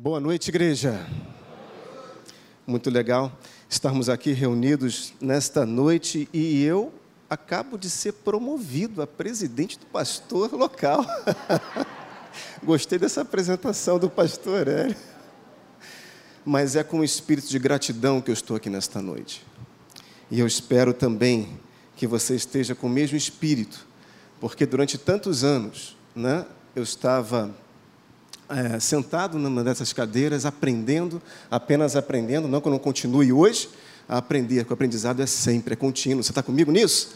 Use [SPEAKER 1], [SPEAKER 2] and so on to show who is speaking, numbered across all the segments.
[SPEAKER 1] Boa noite, igreja. Muito legal estarmos aqui reunidos nesta noite e eu acabo de ser promovido a presidente do pastor local. Gostei dessa apresentação do pastor Hélio. Mas é com o espírito de gratidão que eu estou aqui nesta noite. E eu espero também que você esteja com o mesmo espírito, porque durante tantos anos né, eu estava é, sentado numa dessas cadeiras, aprendendo, apenas aprendendo, não que eu não continue hoje a aprender, porque o aprendizado é sempre, é contínuo. Você está comigo nisso?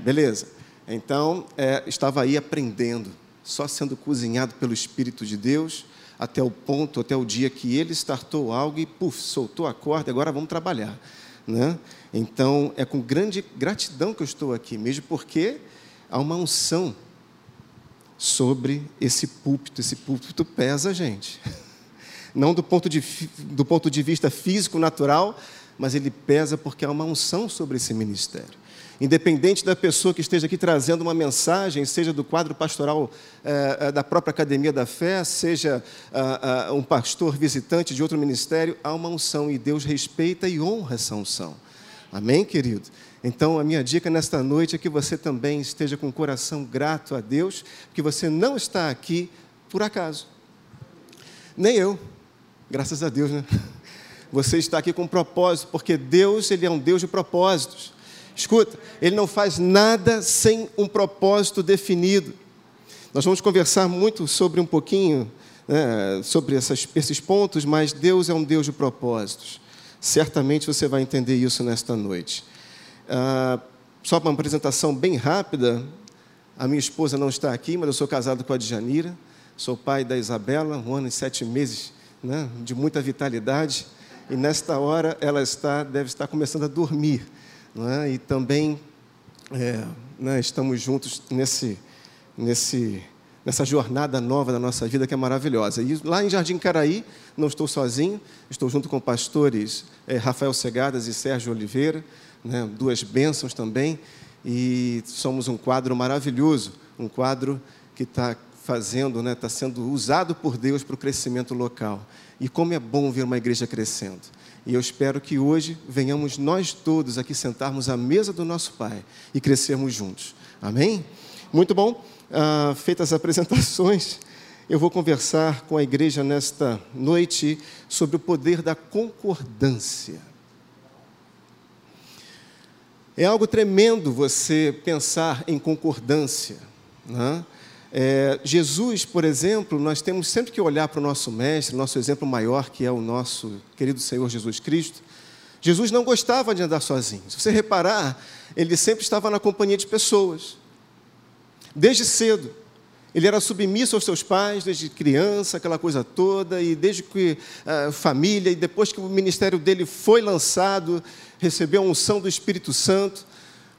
[SPEAKER 1] Beleza. Então, é, estava aí aprendendo, só sendo cozinhado pelo Espírito de Deus, até o ponto, até o dia que ele startou algo e, puf, soltou a corda, agora vamos trabalhar. Né? Então, é com grande gratidão que eu estou aqui, mesmo porque há uma unção sobre esse púlpito. Esse púlpito pesa, gente. Não do ponto de, do ponto de vista físico, natural, mas ele pesa porque há uma unção sobre esse ministério. Independente da pessoa que esteja aqui trazendo uma mensagem, seja do quadro pastoral eh, da própria Academia da Fé, seja ah, ah, um pastor visitante de outro ministério, há uma unção e Deus respeita e honra essa unção. Amém, querido? Então, a minha dica nesta noite é que você também esteja com o coração grato a Deus, que você não está aqui por acaso. Nem eu, graças a Deus, né? Você está aqui com propósito, porque Deus, Ele é um Deus de propósitos. Escuta, Ele não faz nada sem um propósito definido. Nós vamos conversar muito sobre um pouquinho, né, sobre essas, esses pontos, mas Deus é um Deus de propósitos. Certamente você vai entender isso nesta noite. Ah, só para uma apresentação bem rápida, a minha esposa não está aqui, mas eu sou casado com a Djanira, sou pai da Isabela, um ano e sete meses, né, de muita vitalidade, e nesta hora ela está, deve estar começando a dormir, né, e também é, né, estamos juntos nesse, nesse, nessa jornada nova da nossa vida que é maravilhosa. E lá em Jardim Caraí, não estou sozinho, estou junto com pastores é, Rafael Segadas e Sérgio Oliveira, né, duas bênçãos também, e somos um quadro maravilhoso, um quadro que está fazendo, está né, tá sendo usado por Deus para o crescimento local. E como é bom ver uma igreja crescendo. E eu espero que hoje venhamos nós todos aqui sentarmos à mesa do nosso Pai e crescermos juntos. Amém? Muito bom. Ah, feitas as apresentações, eu vou conversar com a igreja nesta noite sobre o poder da concordância. É algo tremendo você pensar em concordância. Né? É, Jesus, por exemplo, nós temos sempre que olhar para o nosso mestre, nosso exemplo maior, que é o nosso querido Senhor Jesus Cristo. Jesus não gostava de andar sozinho. Se você reparar, ele sempre estava na companhia de pessoas. Desde cedo. Ele era submisso aos seus pais, desde criança, aquela coisa toda, e desde que a família, e depois que o ministério dele foi lançado, recebeu a unção do Espírito Santo,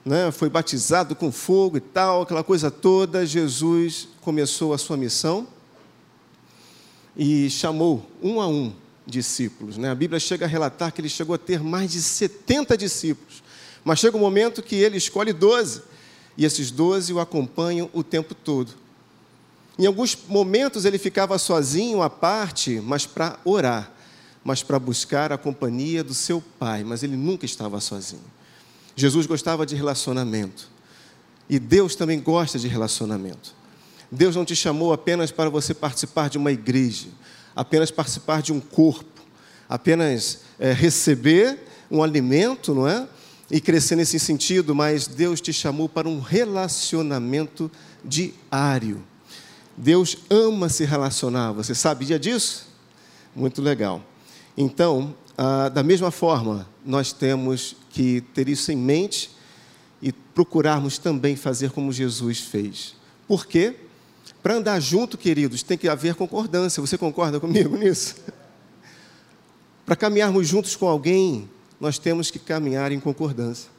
[SPEAKER 1] né, foi batizado com fogo e tal, aquela coisa toda, Jesus começou a sua missão e chamou um a um discípulos. Né? A Bíblia chega a relatar que ele chegou a ter mais de 70 discípulos, mas chega um momento que ele escolhe 12, e esses 12 o acompanham o tempo todo. Em alguns momentos ele ficava sozinho, à parte, mas para orar mas para buscar a companhia do seu pai, mas ele nunca estava sozinho. Jesus gostava de relacionamento. E Deus também gosta de relacionamento. Deus não te chamou apenas para você participar de uma igreja, apenas participar de um corpo, apenas é, receber um alimento, não é? E crescer nesse sentido, mas Deus te chamou para um relacionamento diário. Deus ama se relacionar, você sabia disso? Muito legal. Então, ah, da mesma forma, nós temos que ter isso em mente e procurarmos também fazer como Jesus fez. Por quê? Para andar junto, queridos, tem que haver concordância. Você concorda comigo nisso? Para caminharmos juntos com alguém, nós temos que caminhar em concordância.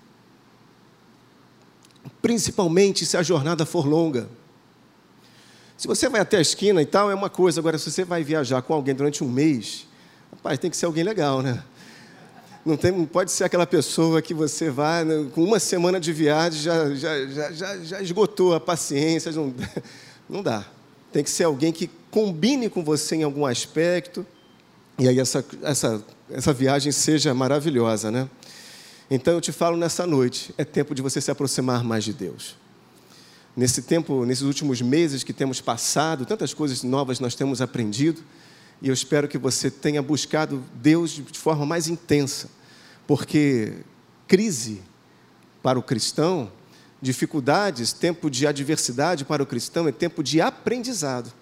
[SPEAKER 1] Principalmente se a jornada for longa. Se você vai até a esquina e tal, é uma coisa. Agora, se você vai viajar com alguém durante um mês, Rapaz, tem que ser alguém legal, né? Não, tem, não pode ser aquela pessoa que você vai, né, com uma semana de viagem, já, já, já, já, já esgotou a paciência. Não, não dá. Tem que ser alguém que combine com você em algum aspecto. E aí essa, essa, essa viagem seja maravilhosa, né? Então eu te falo nessa noite, é tempo de você se aproximar mais de Deus. Nesse tempo, nesses últimos meses que temos passado, tantas coisas novas nós temos aprendido, e eu espero que você tenha buscado Deus de forma mais intensa, porque crise para o cristão, dificuldades, tempo de adversidade para o cristão é tempo de aprendizado.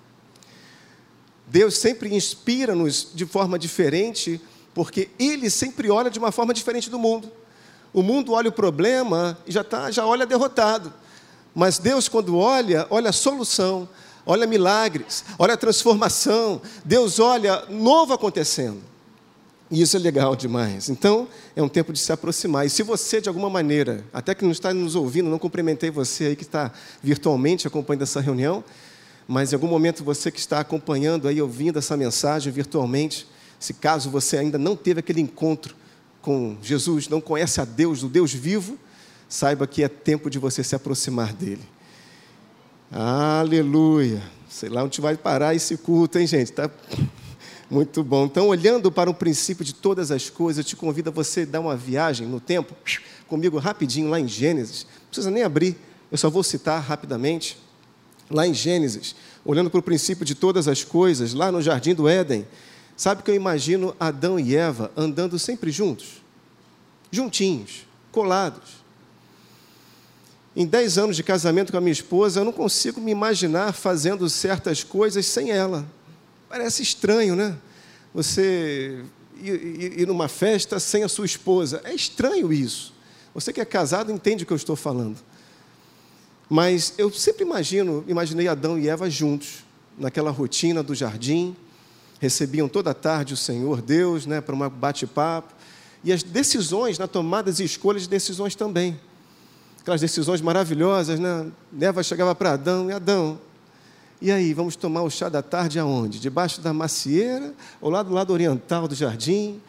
[SPEAKER 1] Deus sempre inspira-nos de forma diferente, porque Ele sempre olha de uma forma diferente do mundo. O mundo olha o problema e já, tá, já olha derrotado. Mas Deus, quando olha, olha a solução, olha milagres, olha a transformação. Deus olha novo acontecendo. E isso é legal demais. Então, é um tempo de se aproximar. E se você, de alguma maneira, até que não está nos ouvindo, não cumprimentei você aí que está virtualmente acompanhando essa reunião, mas em algum momento você que está acompanhando aí, ouvindo essa mensagem virtualmente, se caso você ainda não teve aquele encontro com Jesus, não conhece a Deus, o Deus vivo, saiba que é tempo de você se aproximar dele. Aleluia. Sei lá onde vai parar esse culto, hein, gente? Tá muito bom. Então, olhando para o princípio de todas as coisas, eu te convido a você dar uma viagem no tempo, comigo rapidinho, lá em Gênesis. Não precisa nem abrir, eu só vou citar rapidamente. Lá em Gênesis, olhando para o princípio de todas as coisas, lá no jardim do Éden, sabe que eu imagino Adão e Eva andando sempre juntos, juntinhos, colados. Em dez anos de casamento com a minha esposa, eu não consigo me imaginar fazendo certas coisas sem ela. Parece estranho, né? Você ir, ir numa festa sem a sua esposa. É estranho isso. Você que é casado entende o que eu estou falando. Mas eu sempre imagino, imaginei Adão e Eva juntos, naquela rotina do jardim, recebiam toda tarde o Senhor Deus, né, para um bate-papo, e as decisões, na tomada e escolhas de decisões também. Aquelas decisões maravilhosas, né? Eva chegava para Adão, e Adão, e aí, vamos tomar o chá da tarde aonde? Debaixo da macieira, ou lá do lado oriental do jardim,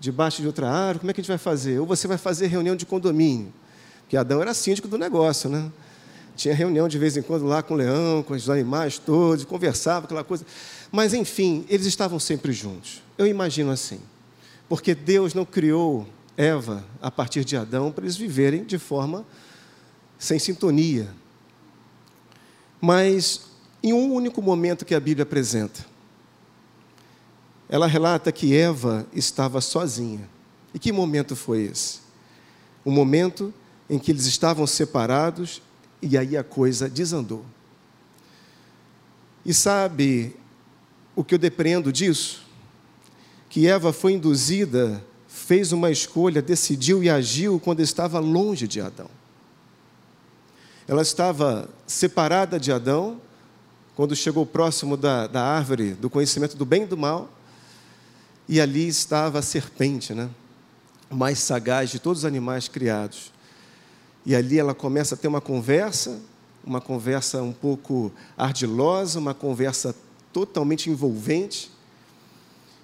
[SPEAKER 1] debaixo de outra árvore? Como é que a gente vai fazer? Ou você vai fazer reunião de condomínio? Porque Adão era síndico do negócio, né? Tinha reunião de vez em quando lá com o leão, com os animais todos, conversava, aquela coisa. Mas, enfim, eles estavam sempre juntos. Eu imagino assim. Porque Deus não criou Eva a partir de Adão para eles viverem de forma sem sintonia. Mas em um único momento que a Bíblia apresenta. Ela relata que Eva estava sozinha. E que momento foi esse? O momento em que eles estavam separados e aí a coisa desandou. E sabe o que eu depreendo disso? Que Eva foi induzida, fez uma escolha, decidiu e agiu quando estava longe de Adão. Ela estava separada de Adão, quando chegou próximo da, da árvore do conhecimento do bem e do mal, e ali estava a serpente, né? mais sagaz de todos os animais criados. E ali ela começa a ter uma conversa, uma conversa um pouco ardilosa, uma conversa totalmente envolvente.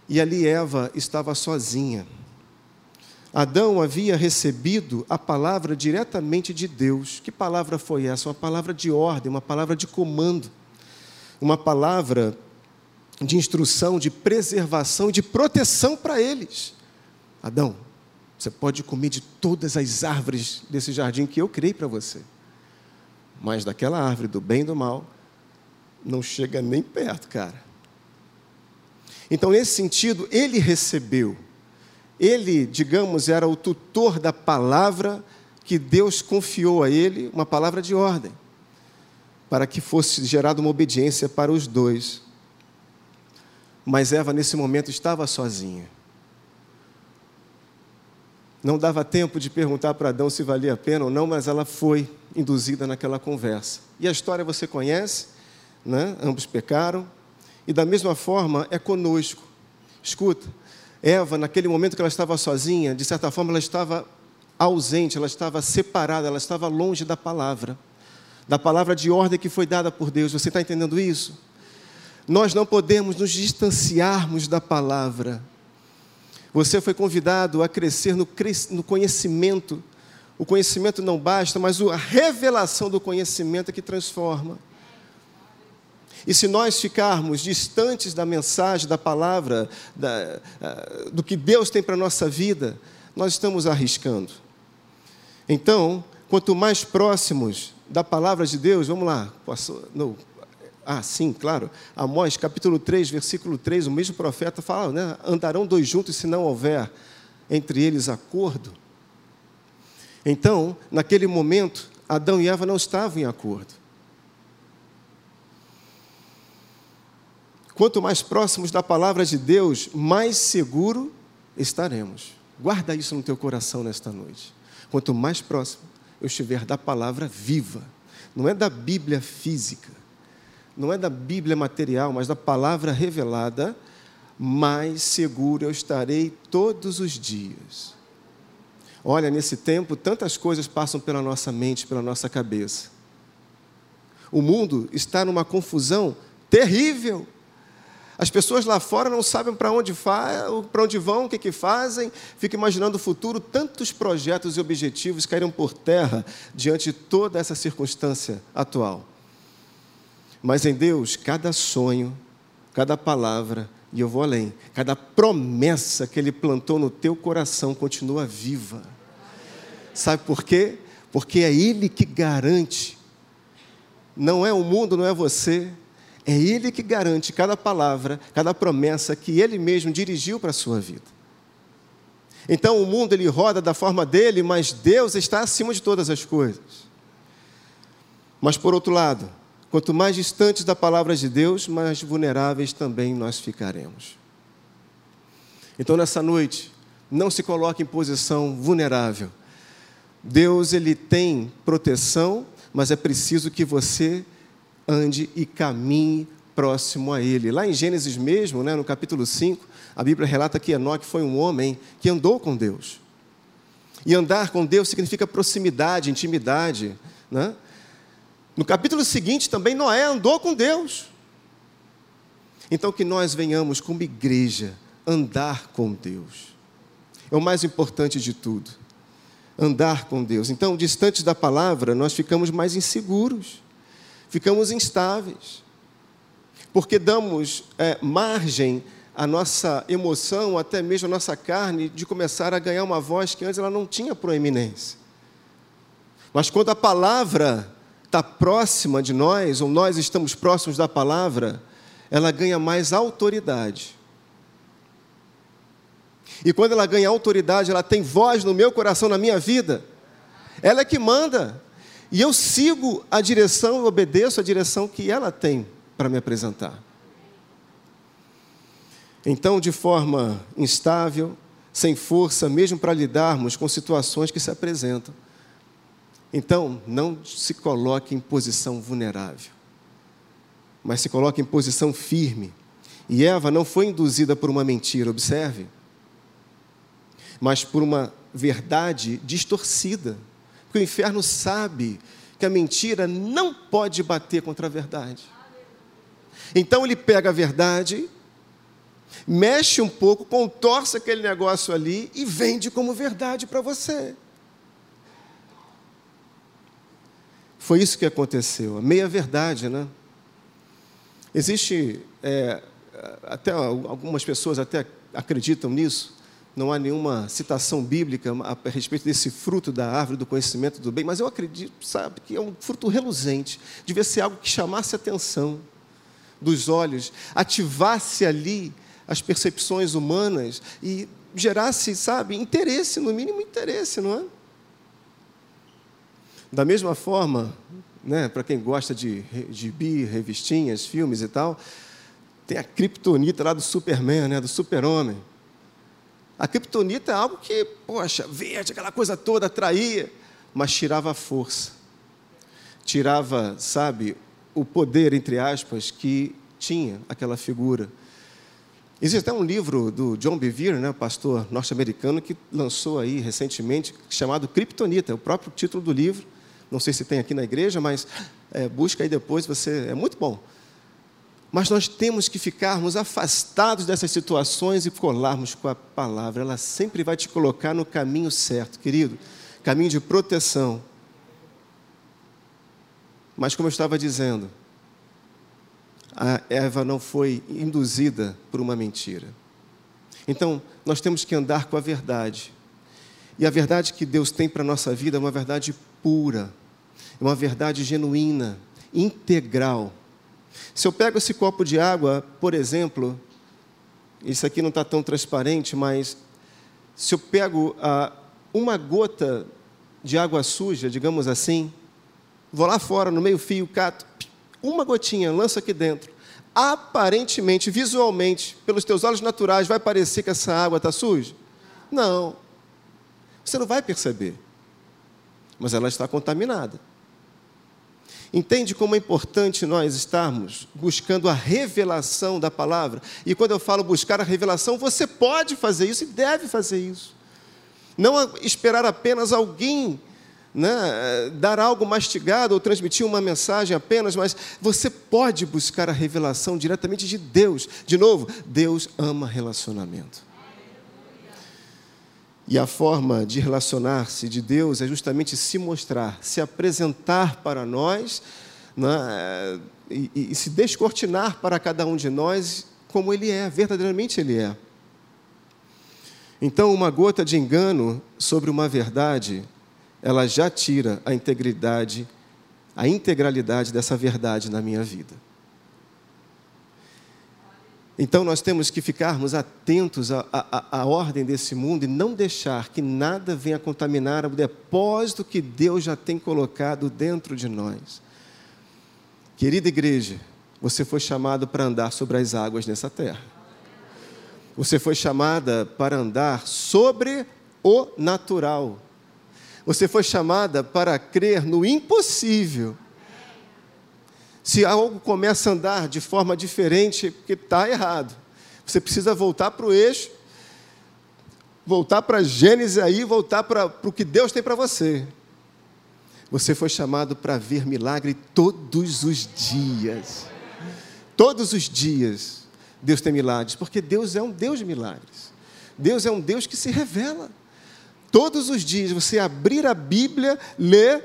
[SPEAKER 1] E ali Eva estava sozinha. Adão havia recebido a palavra diretamente de Deus. Que palavra foi essa? Uma palavra de ordem, uma palavra de comando uma palavra de instrução, de preservação, de proteção para eles. Adão, você pode comer de todas as árvores desse jardim que eu criei para você, mas daquela árvore do bem e do mal, não chega nem perto, cara. Então, nesse sentido, ele recebeu, ele, digamos, era o tutor da palavra que Deus confiou a ele, uma palavra de ordem para que fosse gerada uma obediência para os dois. Mas Eva, nesse momento, estava sozinha. Não dava tempo de perguntar para Adão se valia a pena ou não, mas ela foi induzida naquela conversa. E a história você conhece, né? ambos pecaram, e da mesma forma é conosco. Escuta, Eva, naquele momento que ela estava sozinha, de certa forma ela estava ausente, ela estava separada, ela estava longe da palavra da palavra de ordem que foi dada por Deus. Você está entendendo isso? Nós não podemos nos distanciarmos da palavra. Você foi convidado a crescer no, conhecimento. O conhecimento não basta, mas a revelação do conhecimento é que transforma. E se nós ficarmos distantes da mensagem, da palavra, da, do que Deus tem para a nossa vida, nós estamos arriscando. Então, quanto mais próximos da palavra de Deus, vamos lá, posso, ah, sim, claro. Amós, capítulo 3, versículo 3, o mesmo profeta fala, né? Andarão dois juntos se não houver entre eles acordo. Então, naquele momento, Adão e Eva não estavam em acordo. Quanto mais próximos da palavra de Deus, mais seguro estaremos. Guarda isso no teu coração nesta noite. Quanto mais próximo eu estiver da palavra viva, não é da Bíblia física, não é da Bíblia material, mas da palavra revelada, mais seguro eu estarei todos os dias. Olha, nesse tempo, tantas coisas passam pela nossa mente, pela nossa cabeça. O mundo está numa confusão terrível. As pessoas lá fora não sabem para onde, onde vão, o que, que fazem, ficam imaginando o futuro. Tantos projetos e objetivos caíram por terra diante de toda essa circunstância atual. Mas em Deus, cada sonho, cada palavra, e eu vou além, cada promessa que Ele plantou no teu coração continua viva. Sabe por quê? Porque é Ele que garante. Não é o mundo, não é você, é Ele que garante cada palavra, cada promessa que Ele mesmo dirigiu para a sua vida. Então o mundo ele roda da forma dele, mas Deus está acima de todas as coisas. Mas por outro lado, quanto mais distantes da palavra de Deus, mais vulneráveis também nós ficaremos. Então nessa noite, não se coloque em posição vulnerável. Deus ele tem proteção, mas é preciso que você ande e caminhe próximo a Ele. Lá em Gênesis mesmo, né, no capítulo 5, a Bíblia relata que Enoque foi um homem que andou com Deus. E andar com Deus significa proximidade, intimidade. Né? No capítulo seguinte também Noé andou com Deus. Então que nós venhamos como igreja andar com Deus. É o mais importante de tudo. Andar com Deus. Então, distantes da palavra, nós ficamos mais inseguros ficamos instáveis, porque damos é, margem à nossa emoção, até mesmo à nossa carne, de começar a ganhar uma voz que antes ela não tinha proeminência. Mas quando a palavra está próxima de nós, ou nós estamos próximos da palavra, ela ganha mais autoridade. E quando ela ganha autoridade, ela tem voz no meu coração, na minha vida, ela é que manda. E eu sigo a direção, eu obedeço a direção que ela tem para me apresentar. Então, de forma instável, sem força, mesmo para lidarmos com situações que se apresentam. Então, não se coloque em posição vulnerável, mas se coloque em posição firme. E Eva não foi induzida por uma mentira, observe, mas por uma verdade distorcida. Porque o inferno sabe que a mentira não pode bater contra a verdade. Então ele pega a verdade, mexe um pouco, contorce aquele negócio ali e vende como verdade para você. Foi isso que aconteceu, a meia verdade, né? Existe, é, até algumas pessoas até acreditam nisso, não há nenhuma citação bíblica a respeito desse fruto da árvore do conhecimento do bem, mas eu acredito, sabe, que é um fruto reluzente, devia ser algo que chamasse a atenção dos olhos, ativasse ali as percepções humanas e gerasse, sabe, interesse, no mínimo interesse, não é? Da mesma forma, né, para quem gosta de gibi, revistinhas, filmes e tal, tem a criptonita lá do Superman, né, do super-homem. A criptonita é algo que, poxa, verde, aquela coisa toda atraía, mas tirava a força. Tirava, sabe, o poder, entre aspas, que tinha aquela figura. Existe até um livro do John Bevere, né, pastor norte-americano, que lançou aí recentemente, chamado Kryptonita, é o próprio título do livro. Não sei se tem aqui na igreja, mas é, busca aí depois, você é muito bom. Mas nós temos que ficarmos afastados dessas situações e colarmos com a palavra. Ela sempre vai te colocar no caminho certo, querido caminho de proteção. Mas, como eu estava dizendo, a Eva não foi induzida por uma mentira. Então, nós temos que andar com a verdade. E a verdade que Deus tem para a nossa vida é uma verdade pura, é uma verdade genuína, integral. Se eu pego esse copo de água, por exemplo, isso aqui não está tão transparente, mas se eu pego ah, uma gota de água suja, digamos assim, vou lá fora, no meio-fio, cato, uma gotinha, lança aqui dentro. Aparentemente, visualmente, pelos teus olhos naturais, vai parecer que essa água está suja? Não. Você não vai perceber. Mas ela está contaminada. Entende como é importante nós estarmos buscando a revelação da palavra? E quando eu falo buscar a revelação, você pode fazer isso e deve fazer isso. Não esperar apenas alguém né, dar algo mastigado ou transmitir uma mensagem apenas, mas você pode buscar a revelação diretamente de Deus. De novo, Deus ama relacionamento. E a forma de relacionar-se de Deus é justamente se mostrar, se apresentar para nós né, e, e, se descortinar para cada um de nós como Ele é, verdadeiramente Ele é. Então, uma gota de engano sobre uma verdade, ela já tira a integridade, a integralidade dessa verdade na minha vida. Então nós temos que ficarmos atentos à, à, à, ordem desse mundo e não deixar que nada venha contaminar o depósito que Deus já tem colocado dentro de nós. Querida igreja, você foi chamado para andar sobre as águas nessa terra. Você foi chamada para andar sobre o natural. Você foi chamada para crer no impossível se algo começa a andar de forma diferente, é porque está errado. Você precisa voltar para o eixo, voltar para Gênesis aí, voltar para, para o que Deus tem para você. Você foi chamado para ver milagre todos os dias. Todos os dias Deus tem milagres, porque Deus é um Deus de milagres. Deus é um Deus que se revela. Todos os dias você abrir a Bíblia, ler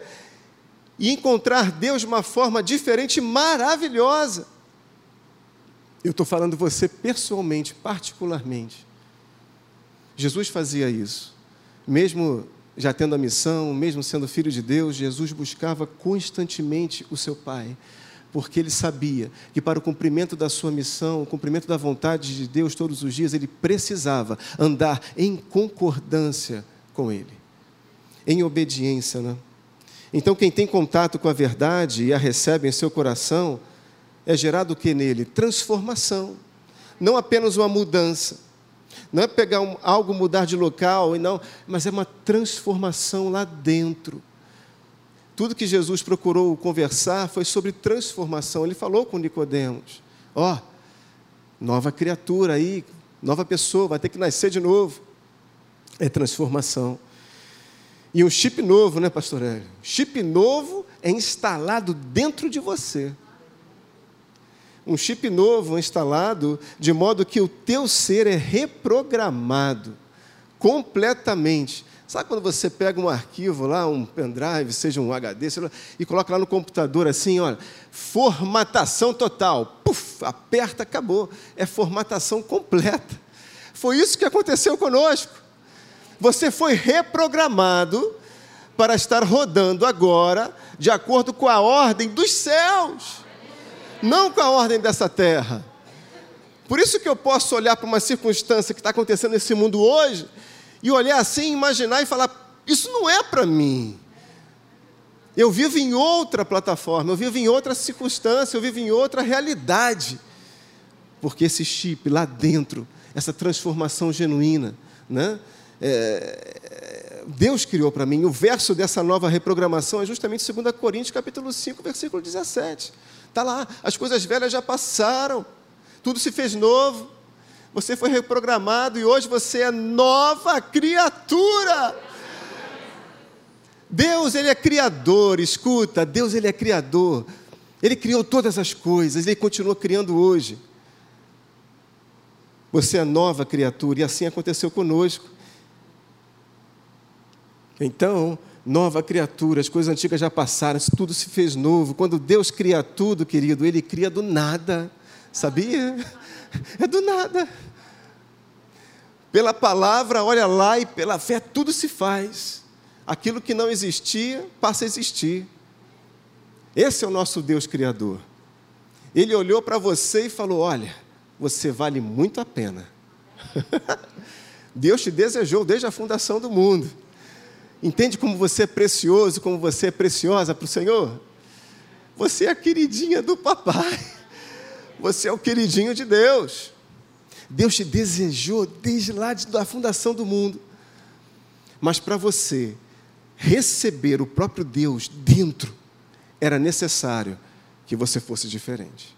[SPEAKER 1] e encontrar Deus de uma forma diferente, maravilhosa. Eu estou falando você pessoalmente, particularmente. Jesus fazia isso. Mesmo já tendo a missão, mesmo sendo filho de Deus, Jesus buscava constantemente o seu Pai, porque ele sabia que para o cumprimento da sua missão, o cumprimento da vontade de Deus todos os dias, ele precisava andar em concordância com ele, em obediência, né? Então, quem tem contato com a verdade e a recebe em seu coração, é gerado o que nele? Transformação. Não apenas uma mudança. Não é pegar um, algo, mudar de local, e não, mas é uma transformação lá dentro. Tudo que Jesus procurou conversar foi sobre transformação. Ele falou com Nicodemos: ó, oh, nova criatura aí, nova pessoa, vai ter que nascer de novo. É transformação. E um chip novo, né, pastor Hélio? Chip novo é instalado dentro de você. Um chip novo é instalado de modo que o teu ser é reprogramado completamente. Sabe quando você pega um arquivo lá, um pendrive, seja um HD, lá, e coloca lá no computador assim, olha, formatação total. Puf, aperta, acabou. É formatação completa. Foi isso que aconteceu conosco. Você foi reprogramado para estar rodando agora de acordo com a ordem dos céus, não com a ordem dessa terra. Por isso que eu posso olhar para uma circunstância que está acontecendo nesse mundo hoje e olhar assim, imaginar e falar: isso não é para mim. Eu vivo em outra plataforma, eu vivo em outra circunstância, eu vivo em outra realidade. Porque esse chip lá dentro, essa transformação genuína, né? É, Deus criou para mim. O verso dessa nova reprogramação é justamente 2 Coríntios capítulo 5, versículo 17. Está lá, as coisas velhas já passaram, tudo se fez novo, você foi reprogramado e hoje você é nova criatura. Deus, Ele é criador, escuta, Deus, Ele é criador. Ele criou todas as coisas, Ele continua criando hoje. Você é nova criatura, e assim aconteceu conosco. Então, nova criatura, as coisas antigas já passaram, tudo se fez novo. Quando Deus cria tudo, querido, Ele cria do nada. Sabia? É do nada. Pela palavra, olha lá, e pela fé tudo se faz. Aquilo que não existia passa a existir. Esse é o nosso Deus Criador. Ele olhou para você e falou: Olha, você vale muito a pena. Deus te desejou desde a fundação do mundo. Entende como você é precioso, como você é preciosa para o Senhor? Você é a queridinha do papai. Você é o queridinho de Deus. Deus te desejou desde lá da fundação do mundo. Mas para você receber o próprio Deus dentro, era necessário que você fosse diferente.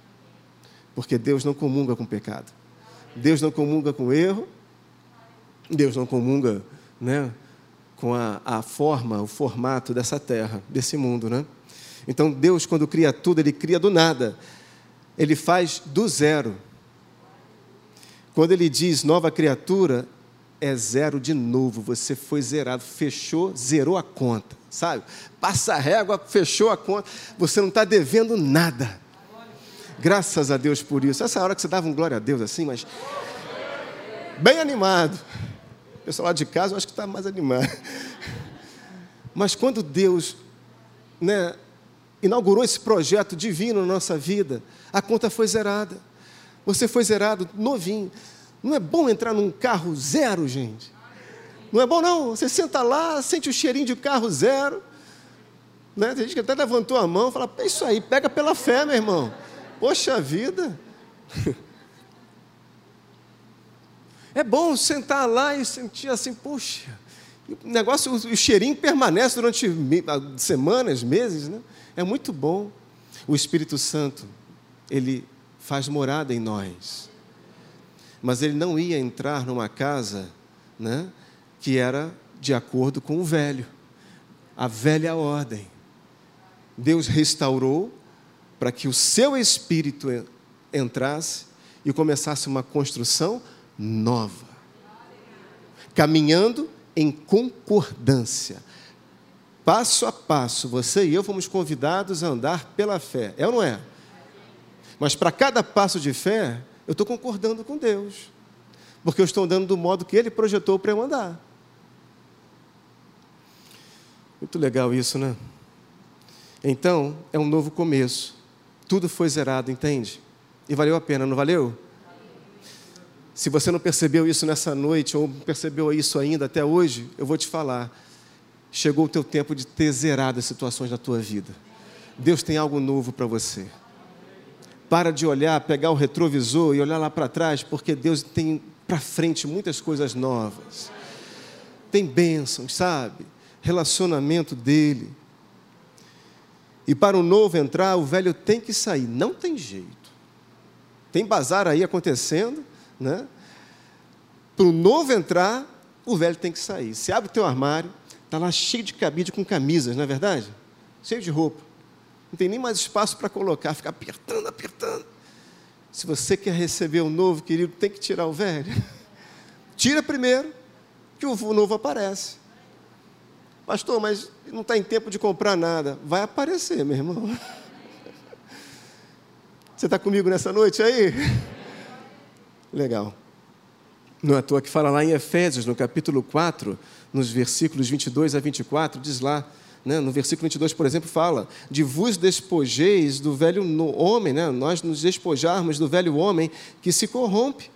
[SPEAKER 1] Porque Deus não comunga com pecado. Deus não comunga com erro. Deus não comunga né, com a, a forma, o formato dessa terra, desse mundo. Né? Então, Deus, quando cria tudo, Ele cria do nada. Ele faz do zero. Quando ele diz nova criatura, é zero de novo. Você foi zerado, fechou, zerou a conta, sabe? Passa a régua, fechou a conta. Você não está devendo nada. Graças a Deus por isso. Essa hora que você dava um glória a Deus assim, mas bem animado. Pessoal lá de casa, eu acho que está mais animado. Mas quando Deus né, inaugurou esse projeto divino na nossa vida, a conta foi zerada. Você foi zerado novinho. Não é bom entrar num carro zero, gente. Não é bom, não. Você senta lá, sente o cheirinho de carro zero. Né? Tem gente que até levantou a mão e fala: é isso aí, pega pela fé, meu irmão. Poxa vida. É bom sentar lá e sentir assim, puxa, o negócio, o cheirinho permanece durante semanas, meses, né? É muito bom. O Espírito Santo, ele faz morada em nós. Mas ele não ia entrar numa casa né, que era de acordo com o velho, a velha ordem. Deus restaurou para que o seu espírito entrasse e começasse uma construção nova, caminhando em concordância. Passo a passo, você e eu fomos convidados a andar pela fé, é ou não é? Mas para cada passo de fé, eu estou concordando com Deus. Porque eu estou andando do modo que Ele projetou para eu andar. Muito legal isso, né? Então, é um novo começo. Tudo foi zerado, entende? E valeu a pena, não valeu? Se você não percebeu isso nessa noite, ou percebeu isso ainda até hoje, eu vou te falar. Chegou o teu tempo de ter zerado as situações da tua vida. Deus tem algo novo para você. Para de olhar, pegar o retrovisor e olhar lá para trás, porque Deus tem para frente muitas coisas novas. Tem bênçãos, sabe? Relacionamento dele. E para o novo entrar, o velho tem que sair. Não tem jeito. Tem bazar aí acontecendo, né? Para o novo entrar, o velho tem que sair. Se abre o teu armário, está lá cheio de cabide com camisas, não é verdade? Cheio de roupa não tem nem mais espaço para colocar, fica apertando, apertando. Se você quer receber o novo, querido, tem que tirar o velho. Tira primeiro, que o novo aparece. Pastor, mas não está em tempo de comprar nada. Vai aparecer, meu irmão. Você está comigo nessa noite aí? Legal. Não é à toa que fala lá em Efésios, no capítulo 4, nos versículos 22 a 24, diz lá: né? No versículo 22, por exemplo, fala de vos despojeis do velho homem, né? nós nos despojarmos do velho homem que se corrompe,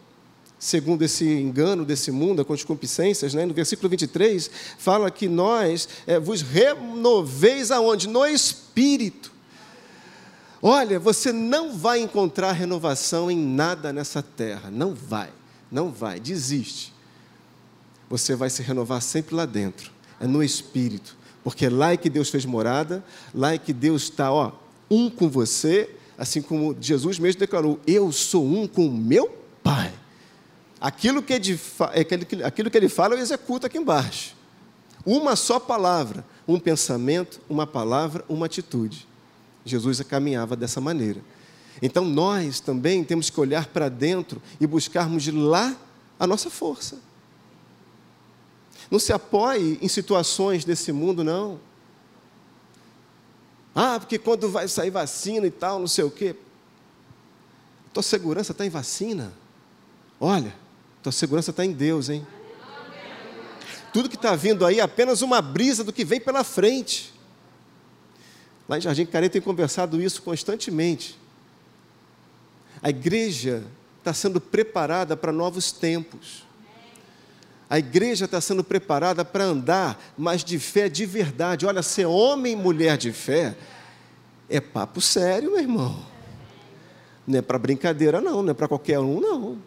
[SPEAKER 1] segundo esse engano desse mundo, com as concupiscências. Né? No versículo 23, fala que nós é, vos renoveis aonde? No Espírito. Olha, você não vai encontrar renovação em nada nessa terra, não vai, não vai, desiste. Você vai se renovar sempre lá dentro, é no Espírito. Porque lá é que Deus fez morada, lá é que Deus está, ó, um com você, assim como Jesus mesmo declarou: Eu sou um com o meu Pai. Aquilo que, ele, é aquilo que ele fala, eu executo aqui embaixo. Uma só palavra, um pensamento, uma palavra, uma atitude. Jesus caminhava dessa maneira. Então nós também temos que olhar para dentro e buscarmos de lá a nossa força. Não se apoie em situações desse mundo, não. Ah, porque quando vai sair vacina e tal, não sei o quê. Tua segurança está em vacina. Olha, tua segurança está em Deus, hein? Tudo que está vindo aí é apenas uma brisa do que vem pela frente. Lá em Jardim Careta tem conversado isso constantemente. A igreja está sendo preparada para novos tempos. A igreja está sendo preparada para andar, mas de fé de verdade. Olha, ser homem e mulher de fé é papo sério, meu irmão. Não é para brincadeira, não, não é para qualquer um, não.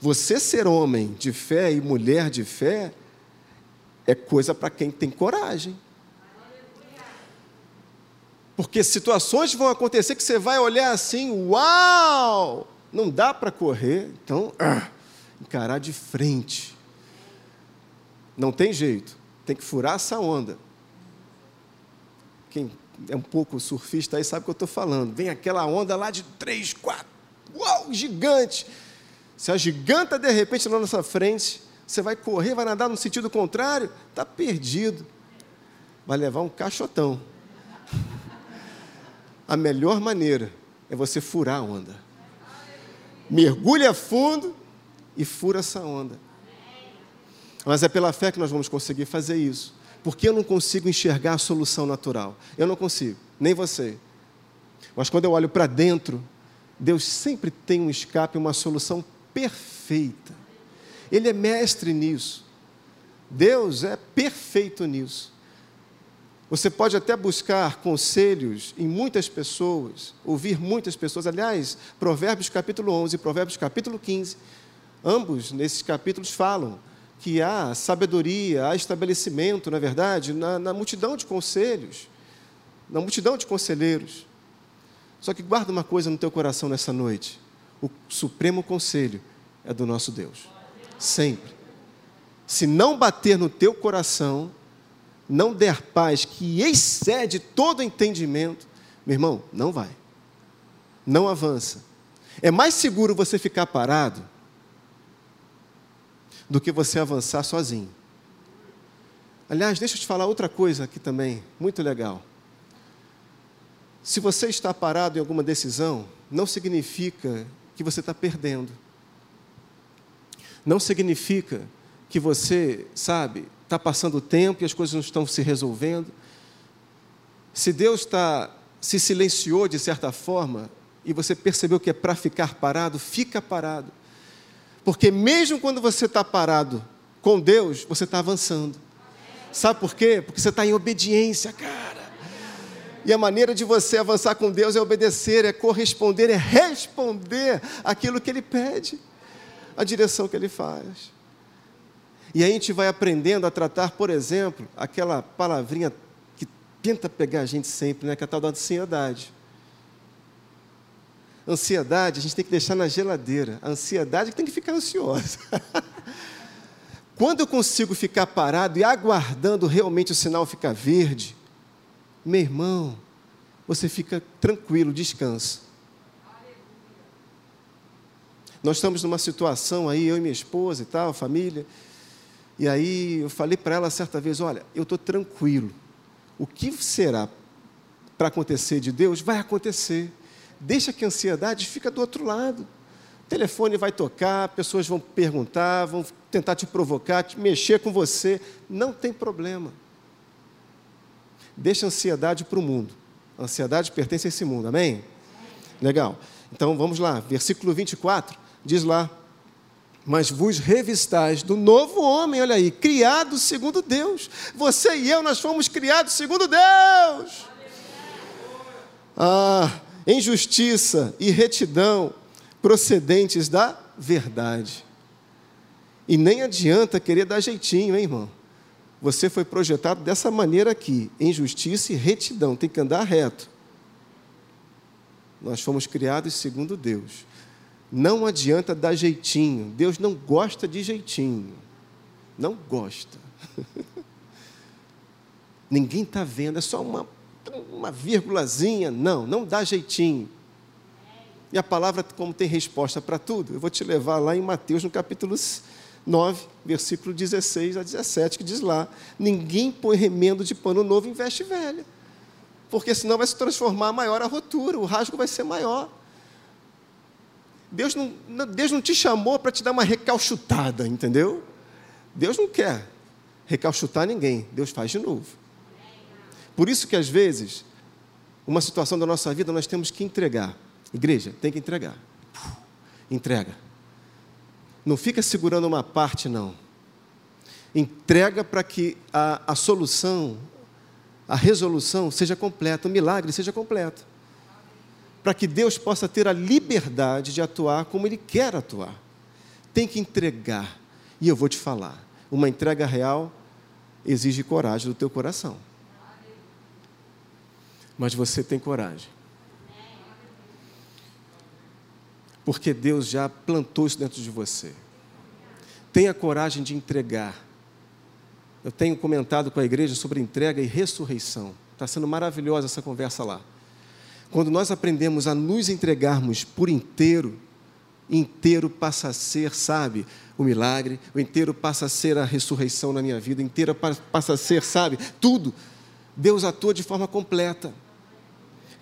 [SPEAKER 1] Você ser homem de fé e mulher de fé é coisa para quem tem coragem. Porque situações vão acontecer que você vai olhar assim, uau! Não dá para correr, então, ah, encarar de frente. Não tem jeito, tem que furar essa onda. Quem é um pouco surfista aí sabe o que eu estou falando. Vem aquela onda lá de três, quatro, uau, gigante. Se a giganta de repente na nossa frente, você vai correr, vai nadar no sentido contrário, está perdido. Vai levar um caixotão a melhor maneira é você furar a onda. Mergulha fundo e fura essa onda. Mas é pela fé que nós vamos conseguir fazer isso. Porque eu não consigo enxergar a solução natural. Eu não consigo, nem você. Mas quando eu olho para dentro, Deus sempre tem um escape, uma solução perfeita. Ele é mestre nisso. Deus é perfeito nisso. Você pode até buscar conselhos em muitas pessoas, ouvir muitas pessoas. Aliás, Provérbios capítulo 11 e Provérbios capítulo 15, ambos nesses capítulos falam que há sabedoria, há estabelecimento, na verdade, na, na multidão de conselhos, na multidão de conselheiros. Só que guarda uma coisa no teu coração nessa noite: o supremo conselho é do nosso Deus. Sempre. Se não bater no teu coração, não der paz que excede todo entendimento, meu irmão, não vai. Não avança. É mais seguro você ficar parado do que você avançar sozinho. Aliás, deixa eu te falar outra coisa aqui também, muito legal. Se você está parado em alguma decisão, não significa que você está perdendo. Não significa que você, sabe, está passando o tempo e as coisas não estão se resolvendo. Se Deus está, se silenciou de certa forma e você percebeu que é para ficar parado, fica parado. Porque mesmo quando você está parado com Deus, você está avançando. Sabe por quê? Porque você está em obediência, cara. E a maneira de você avançar com Deus é obedecer, é corresponder, é responder aquilo que Ele pede, a direção que Ele faz. E aí a gente vai aprendendo a tratar, por exemplo, aquela palavrinha que tenta pegar a gente sempre, né, que é a tal da ansiedade. Ansiedade a gente tem que deixar na geladeira. A ansiedade tem que ficar ansiosa. Quando eu consigo ficar parado e aguardando realmente o sinal ficar verde, meu irmão, você fica tranquilo, descansa. Nós estamos numa situação aí, eu e minha esposa e tal, família, e aí eu falei para ela certa vez: olha, eu estou tranquilo. O que será para acontecer de Deus vai acontecer. Deixa que a ansiedade fica do outro lado. O telefone vai tocar, pessoas vão perguntar, vão tentar te provocar, te mexer com você. Não tem problema. Deixa a ansiedade para o mundo. A ansiedade pertence a esse mundo, amém? Legal. Então vamos lá, versículo 24, diz lá: mas vos revistais do novo homem, olha aí, criado segundo Deus. Você e eu, nós fomos criados segundo Deus. Ah, em justiça e retidão procedentes da verdade. E nem adianta querer dar jeitinho, hein, irmão? Você foi projetado dessa maneira aqui, em justiça e retidão, tem que andar reto. Nós fomos criados segundo Deus. Não adianta dar jeitinho. Deus não gosta de jeitinho. Não gosta. Ninguém está vendo, é só uma, uma vírgulazinha. Não, não dá jeitinho. E a palavra, como tem resposta para tudo, eu vou te levar lá em Mateus, no capítulo 9, versículo 16 a 17, que diz lá: Ninguém põe remendo de pano novo em veste velha, porque senão vai se transformar maior a rotura, o rasgo vai ser maior. Deus não, Deus não te chamou para te dar uma recalchutada, entendeu? Deus não quer recalchutar ninguém, Deus faz de novo. Por isso que às vezes, uma situação da nossa vida nós temos que entregar. Igreja, tem que entregar. Entrega. Não fica segurando uma parte, não. Entrega para que a, a solução, a resolução seja completa, o milagre seja completo. Para que Deus possa ter a liberdade de atuar como Ele quer atuar. Tem que entregar. E eu vou te falar: uma entrega real exige coragem do teu coração. Mas você tem coragem. Porque Deus já plantou isso dentro de você. Tenha coragem de entregar. Eu tenho comentado com a igreja sobre entrega e ressurreição. Está sendo maravilhosa essa conversa lá. Quando nós aprendemos a nos entregarmos por inteiro, inteiro passa a ser, sabe, o milagre, o inteiro passa a ser a ressurreição na minha vida, inteira passa a ser, sabe, tudo. Deus atua de forma completa.